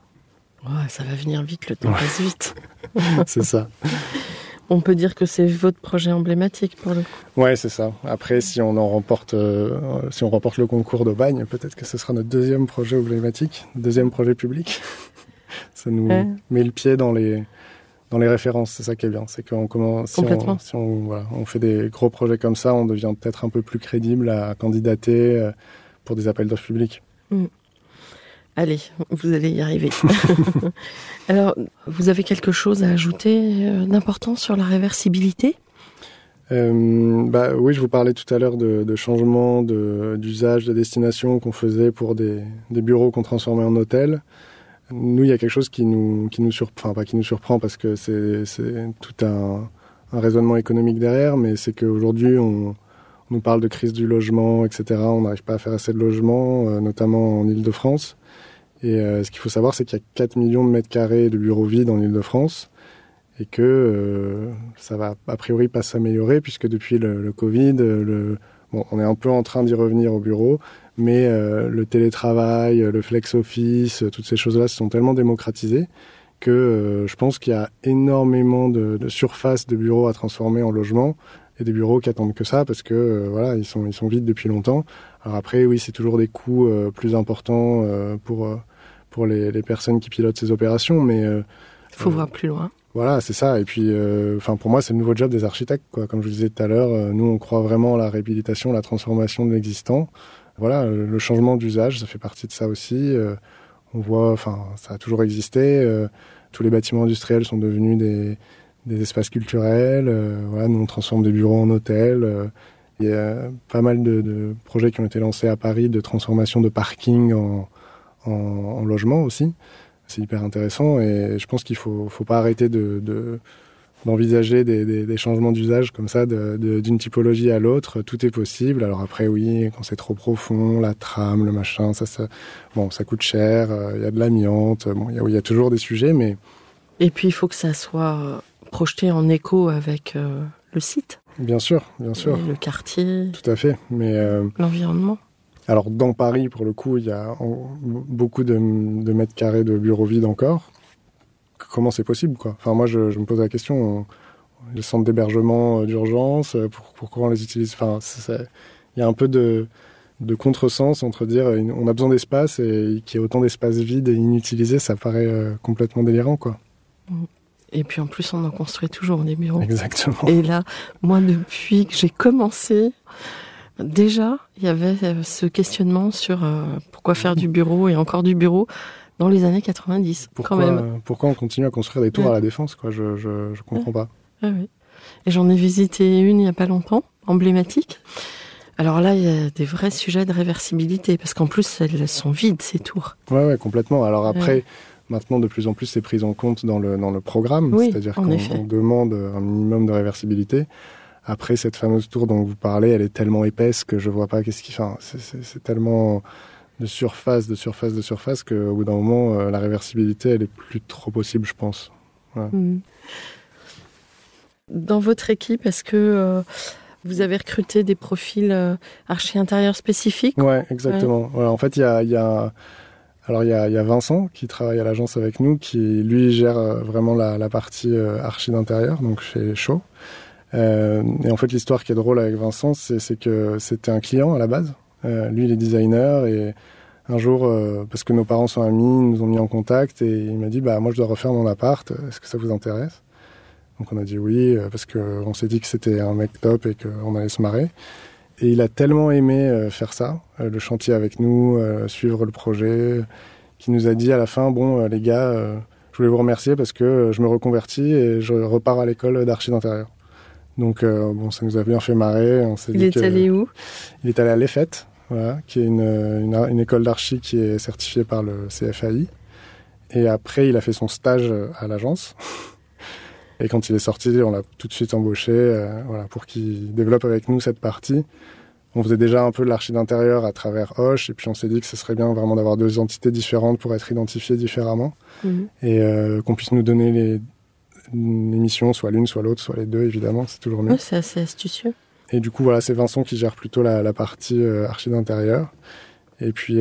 Oh, ça va venir vite, le temps ouais. passe vite. *laughs* c'est ça. *laughs* On peut dire que c'est votre projet emblématique pour le coup. Ouais, c'est ça. Après, si on en remporte, euh, si on remporte le concours d'Aubagne, peut-être que ce sera notre deuxième projet emblématique, deuxième projet public. *laughs* ça nous ouais. met le pied dans les dans les références. C'est ça qui est bien, c'est qu'on commence. Si on, si on, voilà, on fait des gros projets comme ça, on devient peut-être un peu plus crédible à candidater euh, pour des appels d'offres publics. Mm. Allez, vous allez y arriver. *laughs* Alors, vous avez quelque chose à ajouter euh, d'important sur la réversibilité? Euh, bah, oui, je vous parlais tout à l'heure de, de changement d'usage, de, de, destination qu'on faisait pour des, bureaux qu'on transformait en hôtels. Nous, il y a quelque chose qui nous, qui nous surprend, pas qui nous surprend parce que c'est tout un, un, raisonnement économique derrière, mais c'est qu'aujourd'hui, on, on nous parle de crise du logement, etc. On n'arrive pas à faire assez de logements, euh, notamment en Ile-de-France. Et euh, ce qu'il faut savoir, c'est qu'il y a 4 millions de mètres carrés de bureaux vides en Ile-de-France et que euh, ça va a priori pas s'améliorer puisque depuis le, Covid, bon, on est un peu en train d'y revenir au bureau, mais euh, le télétravail, le flex office, toutes ces choses-là se sont tellement démocratisées que euh, je pense qu'il y a énormément de, de surface de bureaux à transformer en logement et des bureaux qui attendent que ça parce que euh, voilà ils sont vides depuis longtemps. Alors après oui c'est toujours des coûts euh, plus importants euh, pour pour les, les, personnes qui pilotent ces opérations, mais il faut voir plus loin. Voilà, c'est ça. Et puis, enfin, euh, pour moi, c'est le nouveau job des architectes. Quoi. Comme je vous disais tout à l'heure, euh, nous, on croit vraiment à la réhabilitation, la transformation de l'existant. Voilà, le changement d'usage, ça fait partie de ça aussi. Euh, on voit, enfin, ça a toujours existé. tous les bâtiments industriels sont devenus des, des espaces culturels. voilà, nous on transforme des bureaux en hôtels. Il y a pas mal de, projets qui ont été lancés à Paris de transformation de parking en, en, logement aussi. C'est hyper intéressant et je pense qu'il faut, faut pas arrêter de, d'envisager des, changements d'usage comme ça d'une typologie à l'autre. Tout est possible. Alors après, oui, quand c'est trop profond, la trame, le machin, ça, bon, ça coûte cher. Euh, il y a de l'amiante. Bon, il y, y, a toujours des sujets, mais et puis il faut que ça soit projeté en écho avec euh, le site. Bien sûr, bien sûr. le quartier. Tout à fait. Mais euh, l'environnement. Alors dans Paris, pour le coup, il y a beaucoup de, mètres carrés de bureaux vides encore. Comment c'est possible, quoi? Enfin, moi, je, me pose la question. les centres d'hébergement euh, d'urgence, euh, pourquoi on les utilise Enfin, il y a un peu de, de contresens entre dire on a besoin d'espace et qu'il y ait autant d'espace vide et inutilisé, ça paraît complètement délirant, quoi. Et puis en plus, on en construit toujours des bureaux. Exactement. Et là, moi, depuis que j'ai commencé, déjà, il y avait euh, ce questionnement sur euh, pourquoi faire du bureau et encore du bureau dans les années 90. Pourquoi, quand même. pourquoi on continue à construire des tours à la défense quoi? Je je, je comprends pas. Ah oui. Et j'en ai visité une il n'y a pas longtemps, emblématique. Alors là, il y a des vrais sujets de réversibilité, parce qu'en plus, elles sont vides, ces tours. Ouais, ouais, complètement. Alors après, Maintenant, de plus en plus, c'est pris en compte dans le, dans le programme, c'est-à-dire qu'on demande un minimum de réversibilité. Après, cette fameuse tour dont vous parlez, elle est tellement épaisse que je vois pas qu'est-ce qui. Enfin, c'est tellement de surface, de surface, de surface qu'au bout d'un moment, euh, la réversibilité, elle est plus trop possible, je pense. Hmm. Dans votre équipe, est-ce que euh, vous avez recruté des profils euh, archi intérieurs spécifiques? Ouais, exactement. en fait, il y a, y a alors il y a, Vincent qui travaille à l'agence avec nous, qui lui gère euh, vraiment la, partie euh, archi d'intérieur, donc chez Shaw. Euh, et en fait l'histoire qui est drôle avec Vincent, c'est que c'était un client à la base. lui il est designer et un jour, parce que nos parents sont amis, nous ont mis en contact et il m'a dit bah moi je dois refaire mon appart, est-ce que ça vous intéresse? Donc on a dit oui parce qu'on s'est dit que c'était un mec top et qu'on allait se marrer. Et il a tellement aimé euh, faire ça, euh, le chantier avec nous, euh, suivre le projet, qu'il nous a dit à la fin, bon les gars, je voulais vous remercier parce que je me reconvertis et je repars à l'école d'archi d'intérieur. Donc bon, ça nous a bien fait marrer. On il est allé où? Il est allé à l'EFET, voilà, qui est une, une, une école d'archi qui est certifiée par le CFAI. Et après, il a fait son stage à l'agence. Et quand il est sorti, on l'a tout de suite embauché euh, voilà, pour qu'il développe avec nous cette partie. On faisait déjà un peu de l'archi d'intérieur à travers Hoche, et puis on s'est dit que ce serait bien vraiment d'avoir deux entités différentes pour être identifiées différemment, mhm. et euh, qu'on puisse nous donner les, missions, soit l'une, soit l'autre, soit les deux, évidemment, c'est toujours mieux. c'est assez astucieux. Et du coup, voilà, c'est Vincent qui gère plutôt la, la partie euh, archi d'intérieur. Et puis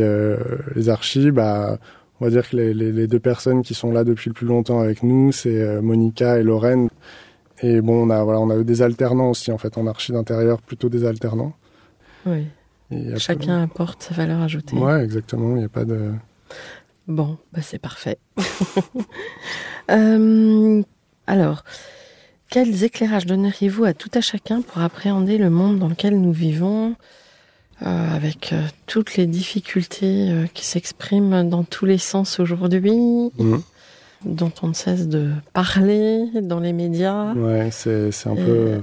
les archis, bah, on va dire que les, deux personnes qui sont là depuis le plus longtemps avec nous, c'est euh, Monica et Lorraine. Et bon, on a, voilà, on a eu des alternants aussi, en fait, en archi d'intérieur, plutôt des alternants. Oui. Chacun apporte sa valeur ajoutée. Ouais, exactement, il n'y a pas de... Bon, bah c'est parfait. *laughs* Euh, alors, quels éclairages donneriez-vous à tout à chacun pour appréhender le monde dans lequel nous vivons? Euh, avec euh, toutes les difficultés euh, qui s'expriment dans tous les sens aujourd'hui, mhm. dont on ne cesse de parler dans les médias. Ouais, c'est un peu.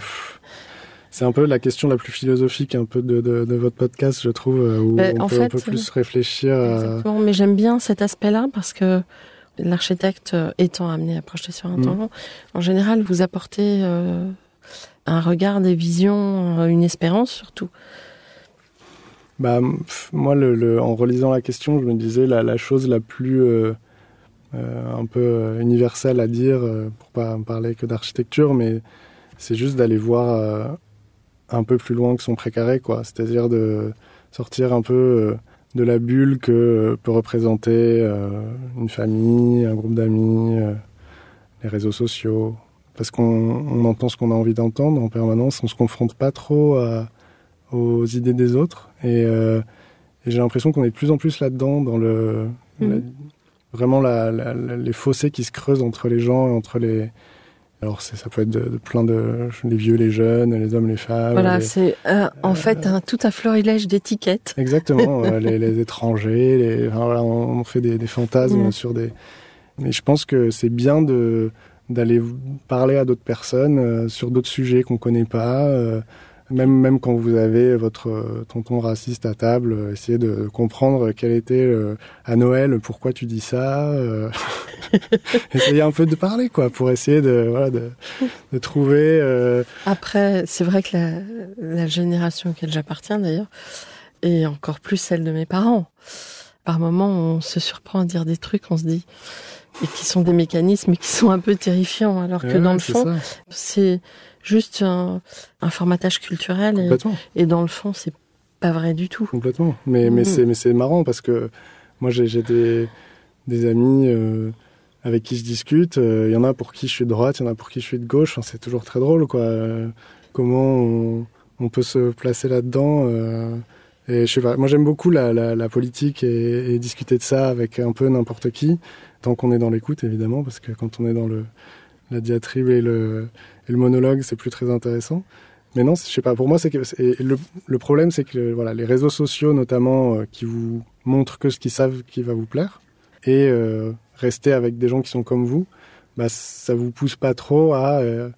C'est un peu la question la plus philosophique un peu de, de, votre podcast, je trouve, où on, peut, un peu plus réfléchir. Exactement, mais j'aime bien cet aspect-là parce que l'architecte étant amené à projeter sur un mhm. temps en général, vous apportez un regard, des visions, une espérance surtout bah, moi, en relisant la question, je me disais la, la chose la plus euh, euh, un peu euh, universelle à dire, pour pas parler que d'architecture, mais c'est juste d'aller voir un peu plus loin que son précaré, quoi. C'est-à-dire de sortir un peu de la bulle que peut représenter une famille, un groupe d'amis, les réseaux sociaux. Parce qu'on on entend ce qu'on a envie d'entendre en permanence, on se confronte pas trop à aux idées des autres. Et, euh, j'ai l'impression qu'on est de plus en plus là-dedans, dans le, mhm. vraiment la, les fossés qui se creusent entre les gens et entre les, Alors ça peut être de, plein de les vieux, les jeunes, les hommes, les femmes. Voilà, c'est euh, en fait un, tout un florilège d'étiquettes. Exactement, *laughs* les, étrangers, les, voilà, on fait des, fantasmes mm. sur des. Mais je pense que c'est bien de d'aller parler à d'autres personnes sur d'autres sujets qu'on connaît pas. Même, même quand vous avez votre euh, tonton raciste à table, euh, essayez de comprendre quel était euh, à Noël, pourquoi tu dis ça. *laughs* essayez un peu de parler, quoi, pour essayer de, voilà, de, de trouver. Après, c'est vrai que la, la génération auquel j'appartiens, d'ailleurs, et encore plus celle de mes parents, par moments, on se surprend à dire des trucs, on se dit et qui sont des mécanismes qui sont un peu terrifiants, alors que dans le fond, c'est juste un, formatage culturel et, dans le fond, c'est pas vrai du tout. Complètement. Mais, mais mm. c'est marrant parce que moi, j'ai des, des amis euh, avec qui je discute. Euh, il y en a pour qui je suis de droite, il y en a pour qui je suis de gauche. c'est toujours très drôle, quoi. comment on, on, peut se placer là-dedans. Euh, et je sais pas, moi j'aime beaucoup la, la, politique et, et, discuter de ça avec un peu n'importe qui, tant qu'on est dans l'écoute évidemment, parce que quand on est dans le, la diatribe et le, le monologue, c'est plus très intéressant. Mais non, je sais pas. Pour moi, c'est que le, le, problème, c'est que voilà, les réseaux sociaux, notamment, euh, qui vous montrent que ce qu'ils savent qui va vous plaire, et euh, rester avec des gens qui sont comme vous, bah, ça vous pousse pas trop à euh,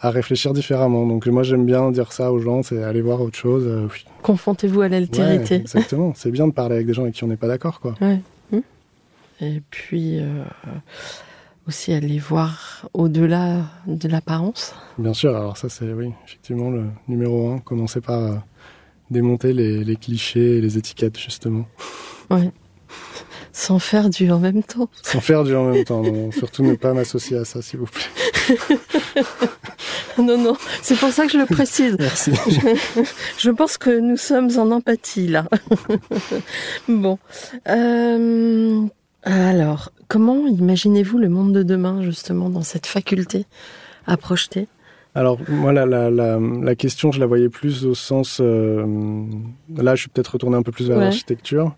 à réfléchir différemment. Donc moi, j'aime bien dire ça aux gens, c'est aller voir autre chose. Confrontez-vous à l'altérité. exactement. c'est bien de parler avec des gens avec qui on n'est pas d'accord, quoi. Ouais. Et puis aussi aller voir au-delà de l'apparence. Bien sûr, alors ça c'est oui, effectivement le numéro un, commencer par euh, démonter les, clichés et les étiquettes justement. Oui. Sans faire du en même temps. Sans faire du en même temps, Surtout ne pas m'associer à ça, s'il vous plaît. *laughs* non, non, c'est pour ça que je le précise. Merci. *laughs* Je, pense que nous sommes en empathie là. *laughs* bon. Euh, alors, comment imaginez-vous le monde de demain, justement, dans cette faculté à projeter? Alors moi la, la, question je la voyais plus au sens euh, là je suis peut-être retourné un peu plus vers l'architecture.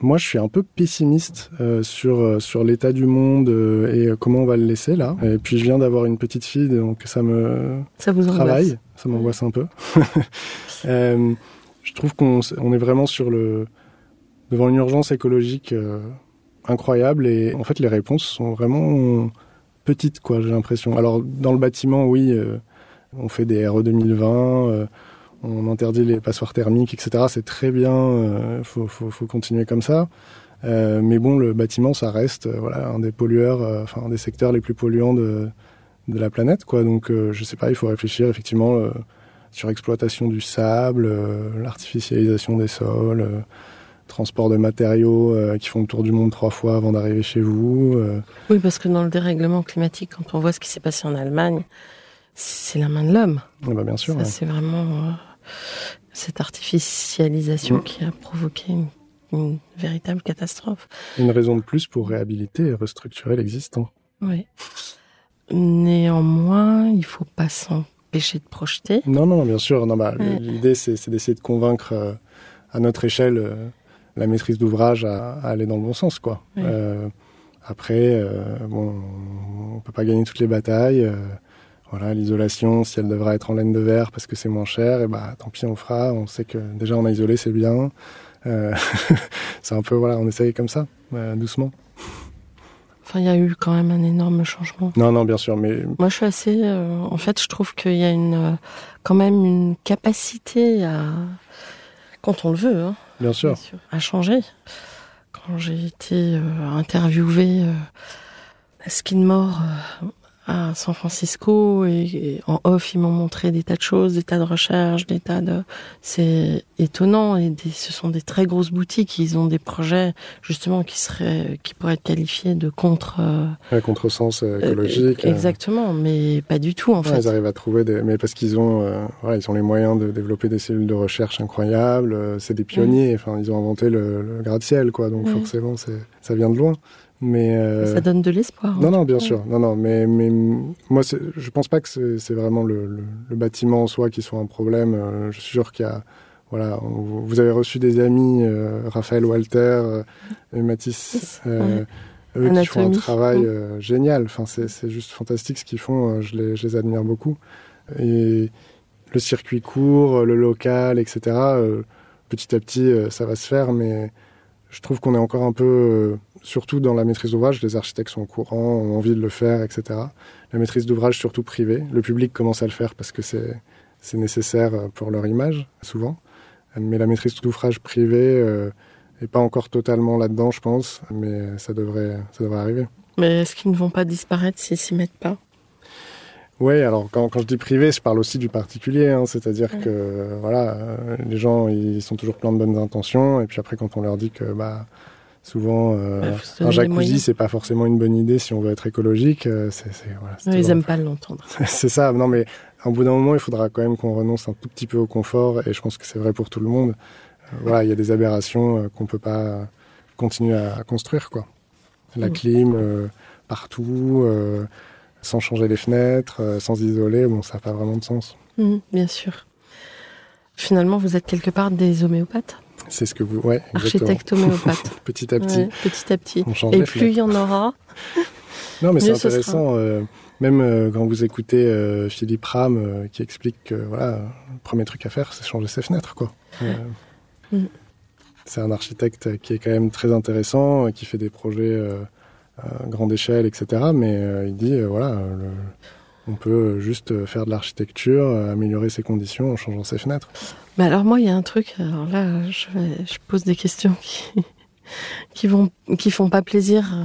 Moi je suis un peu pessimiste euh, sur euh, sur l'état du monde et comment on va le laisser là. Et puis je viens d'avoir une petite fille donc ça me ça vous travaille, ça m'angoisse un peu. *laughs* je trouve qu'on on est vraiment sur le devant une urgence écologique incroyable et en fait les réponses sont vraiment petites quoi j'ai l'impression. Alors dans le bâtiment oui euh, on fait des RE 2020, euh, on interdit les passoires thermiques etc. C'est très bien, euh, faut, faut, faut, continuer comme ça. mais bon le bâtiment ça reste voilà un des pollueurs, enfin un des secteurs les plus polluants de, de la planète quoi. Donc je sais pas il faut réfléchir effectivement sur l'exploitation du sable, l'artificialisation des sols transport de matériaux euh, qui font le tour du monde trois fois avant d'arriver chez vous. Euh. Oui, parce que dans le dérèglement climatique, quand on voit ce qui s'est passé en Allemagne, c'est la main de l'homme. bah bien sûr. C'est vraiment euh, cette artificialisation mm. qui a provoqué une, une, véritable catastrophe. Une raison de plus pour réhabiliter et restructurer l'existant. Oui. Néanmoins, il faut pas s'empêcher de projeter. Non, non, bien sûr. Non, bah, L'idée, c'est d'essayer de convaincre à notre échelle la maîtrise d'ouvrage à, aller dans le bon sens, quoi. Euh, après, euh, bon, on peut pas gagner toutes les batailles. Euh, voilà, l'isolation, si elle devra être en laine de verre parce que c'est moins cher, et bah tant pis, on fera. On sait que déjà on a isolé, c'est bien. *laughs* c'est un peu voilà, on essaye comme ça, doucement. Enfin, il y a eu quand même un énorme changement. Non, non, bien sûr, mais moi je suis assez. en fait, je trouve qu'il y a une quand même une capacité à quand on le veut, hein, bien, sûr. à changer. Quand j'ai été euh, interviewée euh, à Skinmore euh, à San Francisco et, en off ils m'ont montré des tas de choses, des tas de recherches, des tas de c'est étonnant et ce sont des très grosses boutiques, ils ont des projets justement qui seraient qui pourraient être qualifiés de contre euh, contresens euh, écologique. Euh, exactement, mais pas du tout en fait. Ils arrivent à trouver des mais parce qu'ils ont ils ont les moyens de développer des cellules de recherche incroyables, c'est des pionniers, enfin ils ont inventé le, le gratte-ciel quoi, donc forcément c'est ça vient de loin. Mais euh, ça donne de l'espoir. Non, non, bien sûr. Non, non, mais, mais moi, je pense pas que c'est vraiment le, le, bâtiment en soi qui soit un problème. Euh, je suis sûr qu'il y a, voilà, vous avez reçu des amis, euh, Raphaël Walter et Mathis. eux qui font un travail Mm. génial. Enfin, c'est juste fantastique ce qu'ils font. Je les, je les admire beaucoup. Et le circuit court, le local, etc. petit à petit, ça va se faire, mais je trouve qu'on est encore un peu, surtout dans la maîtrise d'ouvrage, les architectes sont au courant, ont envie de le faire, etc. La maîtrise d'ouvrage, surtout privée. Le public commence à le faire parce que c'est nécessaire euh, pour leur image, souvent. Mais la maîtrise d'ouvrage privée euh, est pas encore totalement là-dedans, je pense, mais ça devrait, ça devrait arriver. Mais est-ce qu'ils ne vont pas disparaître s'ils s'y mettent pas? Oui, alors quand, quand je dis privé, je parle aussi du particulier, hein, c'est-à-dire Ouais. que voilà, euh, les gens ils sont toujours plein de bonnes intentions, et puis après quand on leur dit que bah souvent euh, un jacuzzi c'est pas forcément une bonne idée si on veut être écologique, euh, voilà, Ils toujours- aiment pas l'entendre. *laughs* c'est ça. Non mais au bout d'un moment il faudra quand même qu'on renonce un tout petit peu au confort, et je pense que c'est vrai pour tout le monde. Euh, voilà, il y a des aberrations qu'on peut pas continuer à, à construire quoi. La Mm. clim partout. sans changer les fenêtres, sans isoler, bon, ça n'a pas vraiment de sens. Mhm, bien sûr. Finalement, vous êtes quelque part des homéopathes, C'est ce que vous... Ouais, exactement. architectes homéopathes. *laughs* Petit à petit, Ouais, petit à petit. on Et plus il y en aura, *laughs* Non, mais c'est intéressant. euh, même euh, quand vous écoutez euh, Philippe Ram qui explique que voilà, le premier truc à faire, c'est changer ses fenêtres. Quoi. Mm. C'est un architecte qui est quand même très intéressant, qui fait des projets à grande échelle, etc. Mais il dit, voilà, le- on peut juste euh, faire de l'architecture, euh, améliorer ses conditions en changeant ses fenêtres. Mais alors moi, il y a un truc. Alors là, je, pose des questions qui *laughs* qui vont qui font pas plaisir. euh,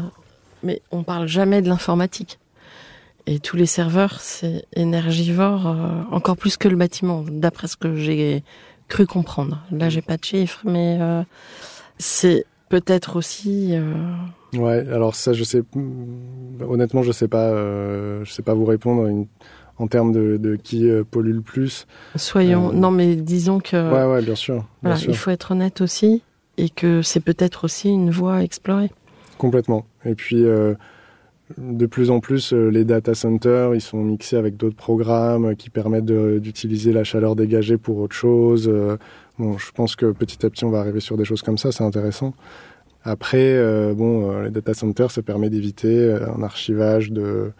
Mais on parle jamais de l'informatique. Et tous les serveurs, c'est énergivore, euh, encore plus que le bâtiment, d'après ce que j'ai cru comprendre. Là, j'ai pas de chiffres, mais euh, c'est peut-être aussi. euh, Ouais, alors ça, je sais, honnêtement, je sais pas, euh, je sais pas vous répondre une- en termes de, de qui euh, pollue le plus. soyons. Euh, Non, mais disons que ouais, ouais, bien sûr, bien voilà, sûr. il faut être honnête aussi, et que c'est peut-être aussi une voie à explorer. Complètement. Et puis, euh, de plus en plus, les data centers, ils sont mixés avec d'autres programmes qui permettent d'utiliser la chaleur dégagée pour autre chose. Bon, je pense que petit à petit, on va arriver sur des choses comme ça, c'est intéressant. Après, euh, bon, euh, les data centers, ça permet d'éviter euh, un archivage de,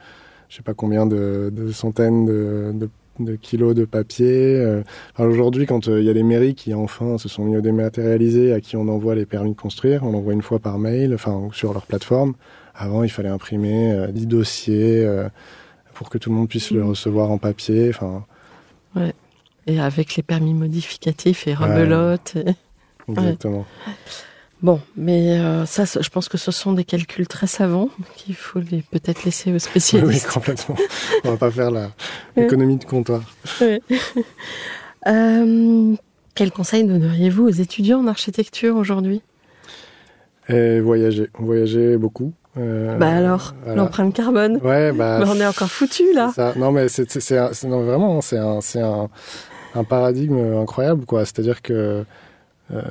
je sais pas combien de, de centaines de, de- de kilos de papier. Aujourd'hui, quand il y a les mairies qui enfin se sont mis au dématérialisé, à qui on envoie les permis de construire, on l'envoie une fois par mail, enfin sur leur plateforme. Avant, il fallait imprimer euh, 10 dossiers pour que tout le monde puisse le Mhm. recevoir en papier. Enfin, Et avec les permis modificatifs et rebelote. exactement. *laughs* Bon, mais euh, ça, je pense que ce sont des calculs très savants qu'il faut les- peut-être laisser aux Oui, oui, spécialistes. complètement. on va pas faire la- *laughs* l'économie de comptoir. Ouais. *laughs* Euh, quel conseil donneriez-vous aux étudiants en architecture aujourd'hui? Et voyager, voyager beaucoup. Euh, Bah alors, voilà. l'empreinte carbone. Ouais, bah. *laughs* Bah, on est encore foutu là. Ça. Non, mais c'est, c'est, c'est, un- c'est- non, vraiment, c'est un, un, un paradigme incroyable, quoi. C'est-à-dire que euh,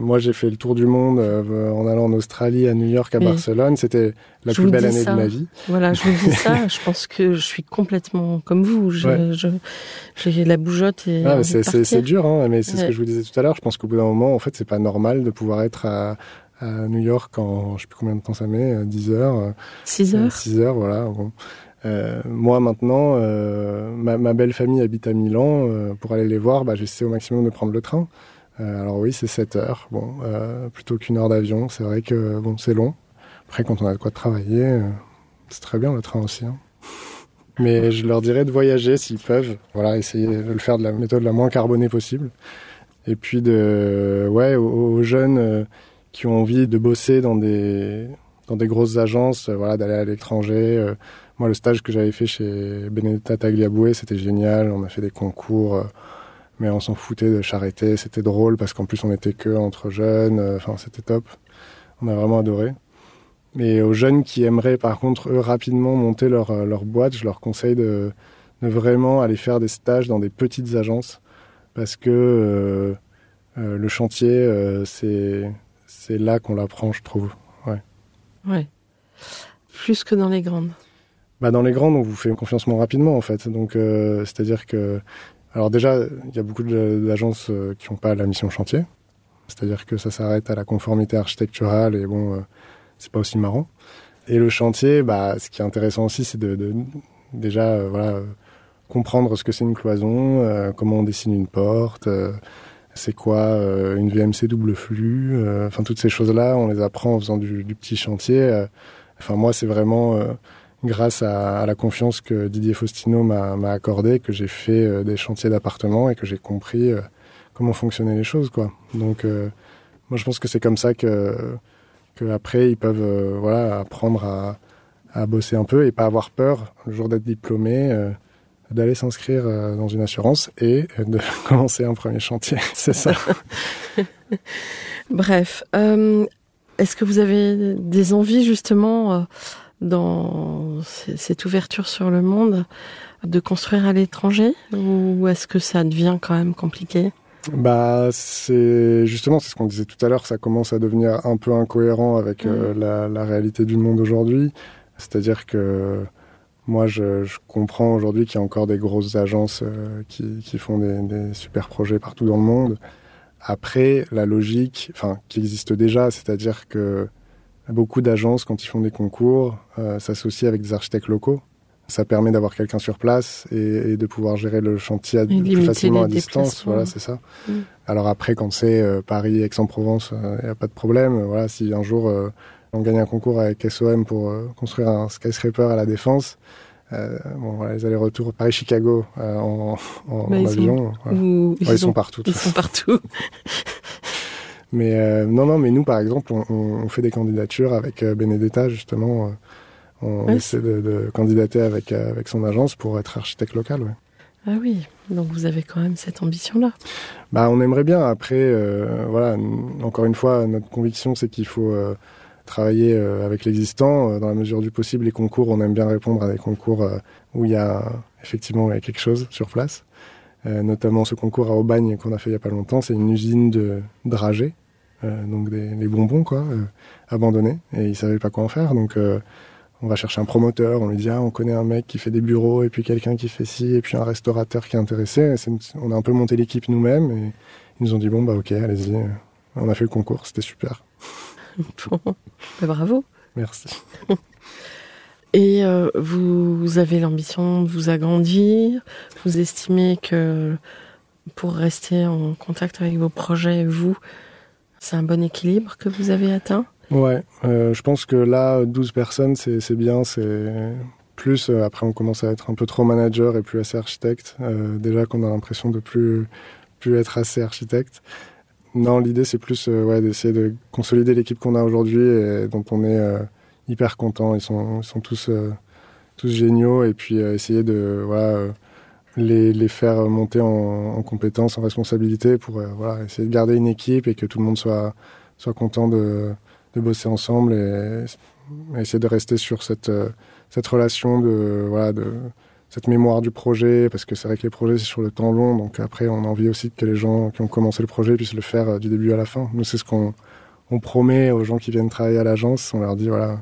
moi, j'ai fait le tour du monde euh, en allant en Australie, à New York, à Oui. Barcelone. C'était la Je plus belle année ça. de ma vie. Voilà, je vous dis *laughs* ça. Je pense que je suis complètement comme vous. Ouais. J'ai la bougeotte et. Ah, c'est, dur, hein, mais c'est ce que je vous disais tout à l'heure. Je pense qu'au bout d'un moment, en fait, c'est pas normal de pouvoir être à, à New York en, je sais plus combien de temps ça met, euh, 10 heures. euh, 6 heures. 6 heures, voilà. Bon. Euh, moi maintenant, euh, ma, ma belle famille habite à Milan. euh, pour aller les voir, bah, j'essaie au maximum de prendre le train. Euh, alors oui, c'est 7 heures. Bon, euh, plutôt qu'une heure d'avion. C'est vrai que bon, c'est long. Après, quand on a de quoi travailler, euh, c'est très bien le train aussi. hein. Mais je leur dirais de voyager s'ils peuvent. Voilà, essayer de le faire de la méthode la moins carbonée possible. Et puis de, ouais, aux, jeunes qui ont envie de bosser dans des dans des grosses agences, voilà, d'aller à l'étranger. moi, le stage que j'avais fait chez Benedetta Tagliabue, c'était génial. On a fait des concours, mais on s'en foutait de charité. C'était drôle parce qu'en plus, on était que entre jeunes. euh, Enfin, c'était top. On a vraiment adoré. Mais aux jeunes qui aimeraient, par contre, eux, rapidement monter leur, euh, leur boîte, je leur conseille de, de vraiment aller faire des stages dans des petites agences parce que euh, euh, le chantier, euh, c'est là qu'on l'apprend, je trouve. Ouais. Plus que dans les grandes. Bah, dans les grandes, on vous fait confiance moins rapidement, en fait. Donc, c'est-à-dire que. Alors, déjà, il y a beaucoup d'agences euh, qui n'ont pas la mission chantier. C'est-à-dire que ça s'arrête à la conformité architecturale et bon, euh, c'est pas aussi marrant. Et le chantier, bah, ce qui est intéressant aussi, c'est de, de, déjà euh, voilà, comprendre ce que c'est une cloison, comment on dessine une porte, c'est quoi une VMC double flux, enfin toutes ces choses-là, on les apprend en faisant du petit chantier. Enfin moi, c'est vraiment grâce à, la confiance que Didier Faustino m'a accordé que j'ai fait des chantiers d'appartements et que j'ai compris comment fonctionnaient les choses, quoi. Donc moi, je pense que c'est comme ça que, que après ils peuvent voilà apprendre à bosser un peu et pas avoir peur le jour d'être diplômé euh, d'aller s'inscrire euh, dans une assurance et de *laughs* commencer un premier chantier. *laughs* C'est ça. *laughs* Bref, euh, est-ce que vous avez des envies justement euh, dans cette ouverture sur le monde de construire à l'étranger ou est-ce que ça devient quand même compliqué? Bah, c'est justement c'est ce qu'on disait tout à l'heure, ça commence à devenir un peu incohérent avec euh, la, la, réalité du monde aujourd'hui. C'est-à-dire que moi, je, je comprends aujourd'hui qu'il y a encore des grosses agences euh, qui, qui, font des, des, super projets partout dans le monde. Après, la logique, enfin, qui existe déjà, c'est-à-dire que beaucoup d'agences, quand ils font des concours, euh, s'associent avec des architectes locaux. Ça permet d'avoir quelqu'un sur place et, et, de pouvoir gérer le chantier à, plus facilement à distance. Voilà, c'est ça. Mm. Alors après, quand c'est euh, Paris, Aix-en-Provence, il euh, n'y a pas de problème. Voilà, si un jour euh, on gagne un concours avec SOM pour euh, construire un skyscraper à la Défense. Euh, bon, voilà, les allers-retours Paris-Chicago euh, en, en, bah, en avion. Voilà. Ou, ouais, ils, ils, sont, partout. Ils sont partout. *laughs* mais euh, non, non, mais nous, par exemple, on, on fait des candidatures avec euh, Benedetta, justement. Euh, on essaie de, de, candidater avec, avec son agence pour être architecte local. Ouais. Ah oui, donc vous avez quand même cette ambition-là. Bah, on aimerait bien. Après, voilà, encore une fois, notre conviction, c'est qu'il faut travailler avec l'existant. Dans la mesure du possible, les concours, on aime bien répondre à des concours où il y a effectivement il y a quelque chose sur place. notamment ce concours à Aubagne qu'on a fait il y a pas longtemps, c'est une usine de dragées, donc des les bonbons quoi, abandonnés, et ils savaient pas quoi en faire, donc on va chercher un promoteur, on lui dit ah on connaît un mec qui fait des bureaux et puis quelqu'un qui fait ci et puis un restaurateur qui est intéressé. On a un peu monté l'équipe nous-mêmes et ils nous ont dit bon bah ok allez-y. On a fait le concours, c'était super. *laughs* bon, bah, bravo. Merci. *laughs* Et euh, vous avez l'ambition de vous agrandir. Vous estimez que pour rester en contact avec vos projets, vous, c'est un bon équilibre que vous avez atteint? Ouais, euh, je pense que là, 12 personnes, c'est bien. C'est plus, euh, après, on commence à être un peu trop manager et plus assez architecte. Euh, déjà qu'on a l'impression de plus, plus être assez architecte. Non, l'idée c'est plus ouais, d'essayer de consolider l'équipe qu'on a aujourd'hui et dont on est hyper content. Ils sont, ils sont tous, tous géniaux et puis essayer de voilà, les, les faire monter en, en compétences, en responsabilité pour euh, voilà, essayer de garder une équipe et que tout le monde soit, soit content de, de bosser ensemble et, et essayer de rester sur cette, euh, cette relation de, voilà, de, cette mémoire du projet, parce que c'est vrai que les projets, c'est sur le temps long, donc après, on a envie aussi que les gens qui ont commencé le projet puissent le faire euh, du début à la fin. Nous, c'est ce qu'on on promet aux gens qui viennent travailler à l'agence. On leur dit, voilà,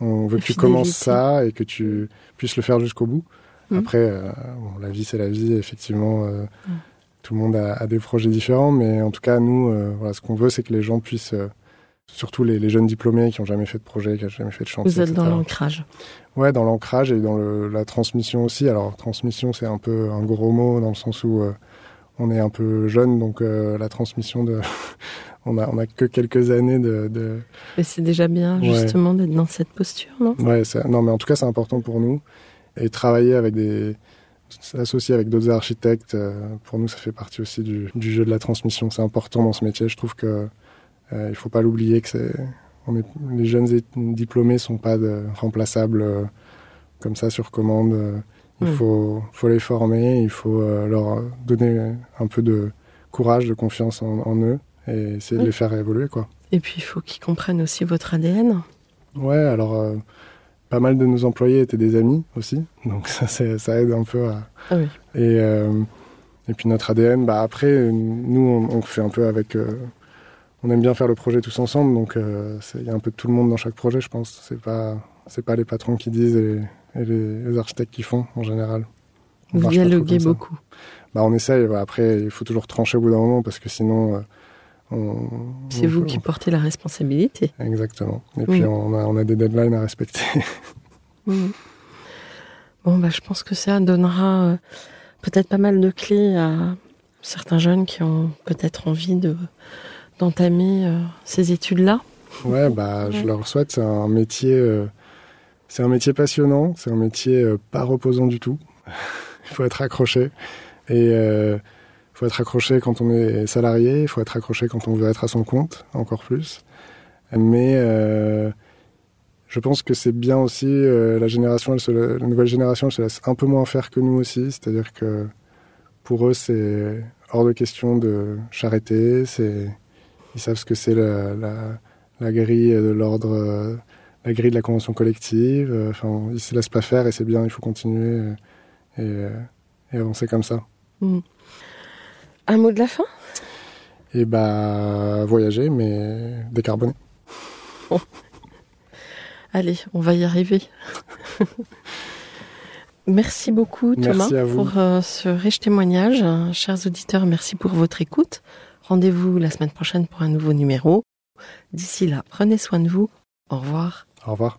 on veut que tu commences ça et que tu puisses le faire jusqu'au bout. Mmh. Après, euh, bon, la vie, c'est la vie, effectivement. Euh, mmh. Tout le monde a, a, des projets différents, mais en tout cas, nous, euh, voilà, ce qu'on veut, c'est que les gens puissent surtout les, les, jeunes diplômés qui n'ont jamais fait de projet, qui n'ont jamais fait de chantier. Vous êtes etc. dans l'ancrage. Ouais, dans l'ancrage et dans le, la transmission aussi. Alors, transmission, c'est un peu un gros mot dans le sens où euh, on est un peu jeune, donc euh, la transmission de. *laughs* on a, on a que quelques années de. de... Mais c'est déjà bien, justement, d'être dans cette posture, non? Ouais, non, mais en tout cas, c'est important pour nous. Et travailler avec des. S'associer avec d'autres architectes, euh, pour nous, ça fait partie aussi du, du jeu de la transmission. C'est important dans ce métier. Je trouve que euh, il faut pas l'oublier que c'est on est, les jeunes diplômés sont pas de, remplaçables euh, comme ça sur commande. Il mmh. faut, faut les former, il faut euh, leur donner un peu de courage, de confiance en, en eux et essayer de les faire évoluer. Quoi. Et puis il faut qu'ils comprennent aussi votre ADN. Ouais, alors pas mal de nos employés étaient des amis aussi, donc ça, ça aide un peu à. Ah oui. Et, euh, et puis notre ADN, bah après, nous on, on fait un peu avec on aime bien faire le projet tous ensemble, donc il euh, y a un peu de tout le monde dans chaque projet, je pense. C'est pas c'est pas les patrons qui disent et, et les, les, architectes qui font en général. On Vous dialoguez beaucoup. Bah on essaye. Bah, après, il faut toujours trancher au bout d'un moment parce que sinon, euh, on- C'est vous qui portez la responsabilité. Exactement. Et Oui. puis on a, on a des deadlines à respecter. *laughs* Bon, bah, je pense que ça donnera euh, peut-être pas mal de clés à certains jeunes qui ont peut-être envie de d'entamer euh, ces études-là. Ouais, bah, je leur souhaite. C'est un métier, euh, c'est un métier passionnant. C'est un métier euh, pas reposant du tout. *laughs* il faut être accroché. Et faut être accroché quand on est salarié. Il faut être accroché quand on veut être à son compte, encore plus. Mais euh, je pense que c'est bien aussi euh, la génération, la, nouvelle génération, se laisse un peu moins faire que nous aussi. C'est-à-dire que pour eux, c'est hors de question de charreter. Ils savent ce que c'est la, grille de l'ordre, la grille de la convention collective. Enfin, ils se laissent pas faire et c'est bien. Il faut continuer euh, et, et avancer comme ça. Un mot de la fin? Et bah voyager, mais décarboner. *laughs* Allez, on va y arriver. *laughs* merci beaucoup Merci Thomas pour euh, ce riche témoignage. Chers auditeurs, merci pour votre écoute. Rendez-vous la semaine prochaine pour un nouveau numéro. D'ici là, prenez soin de vous. Au revoir. Au revoir.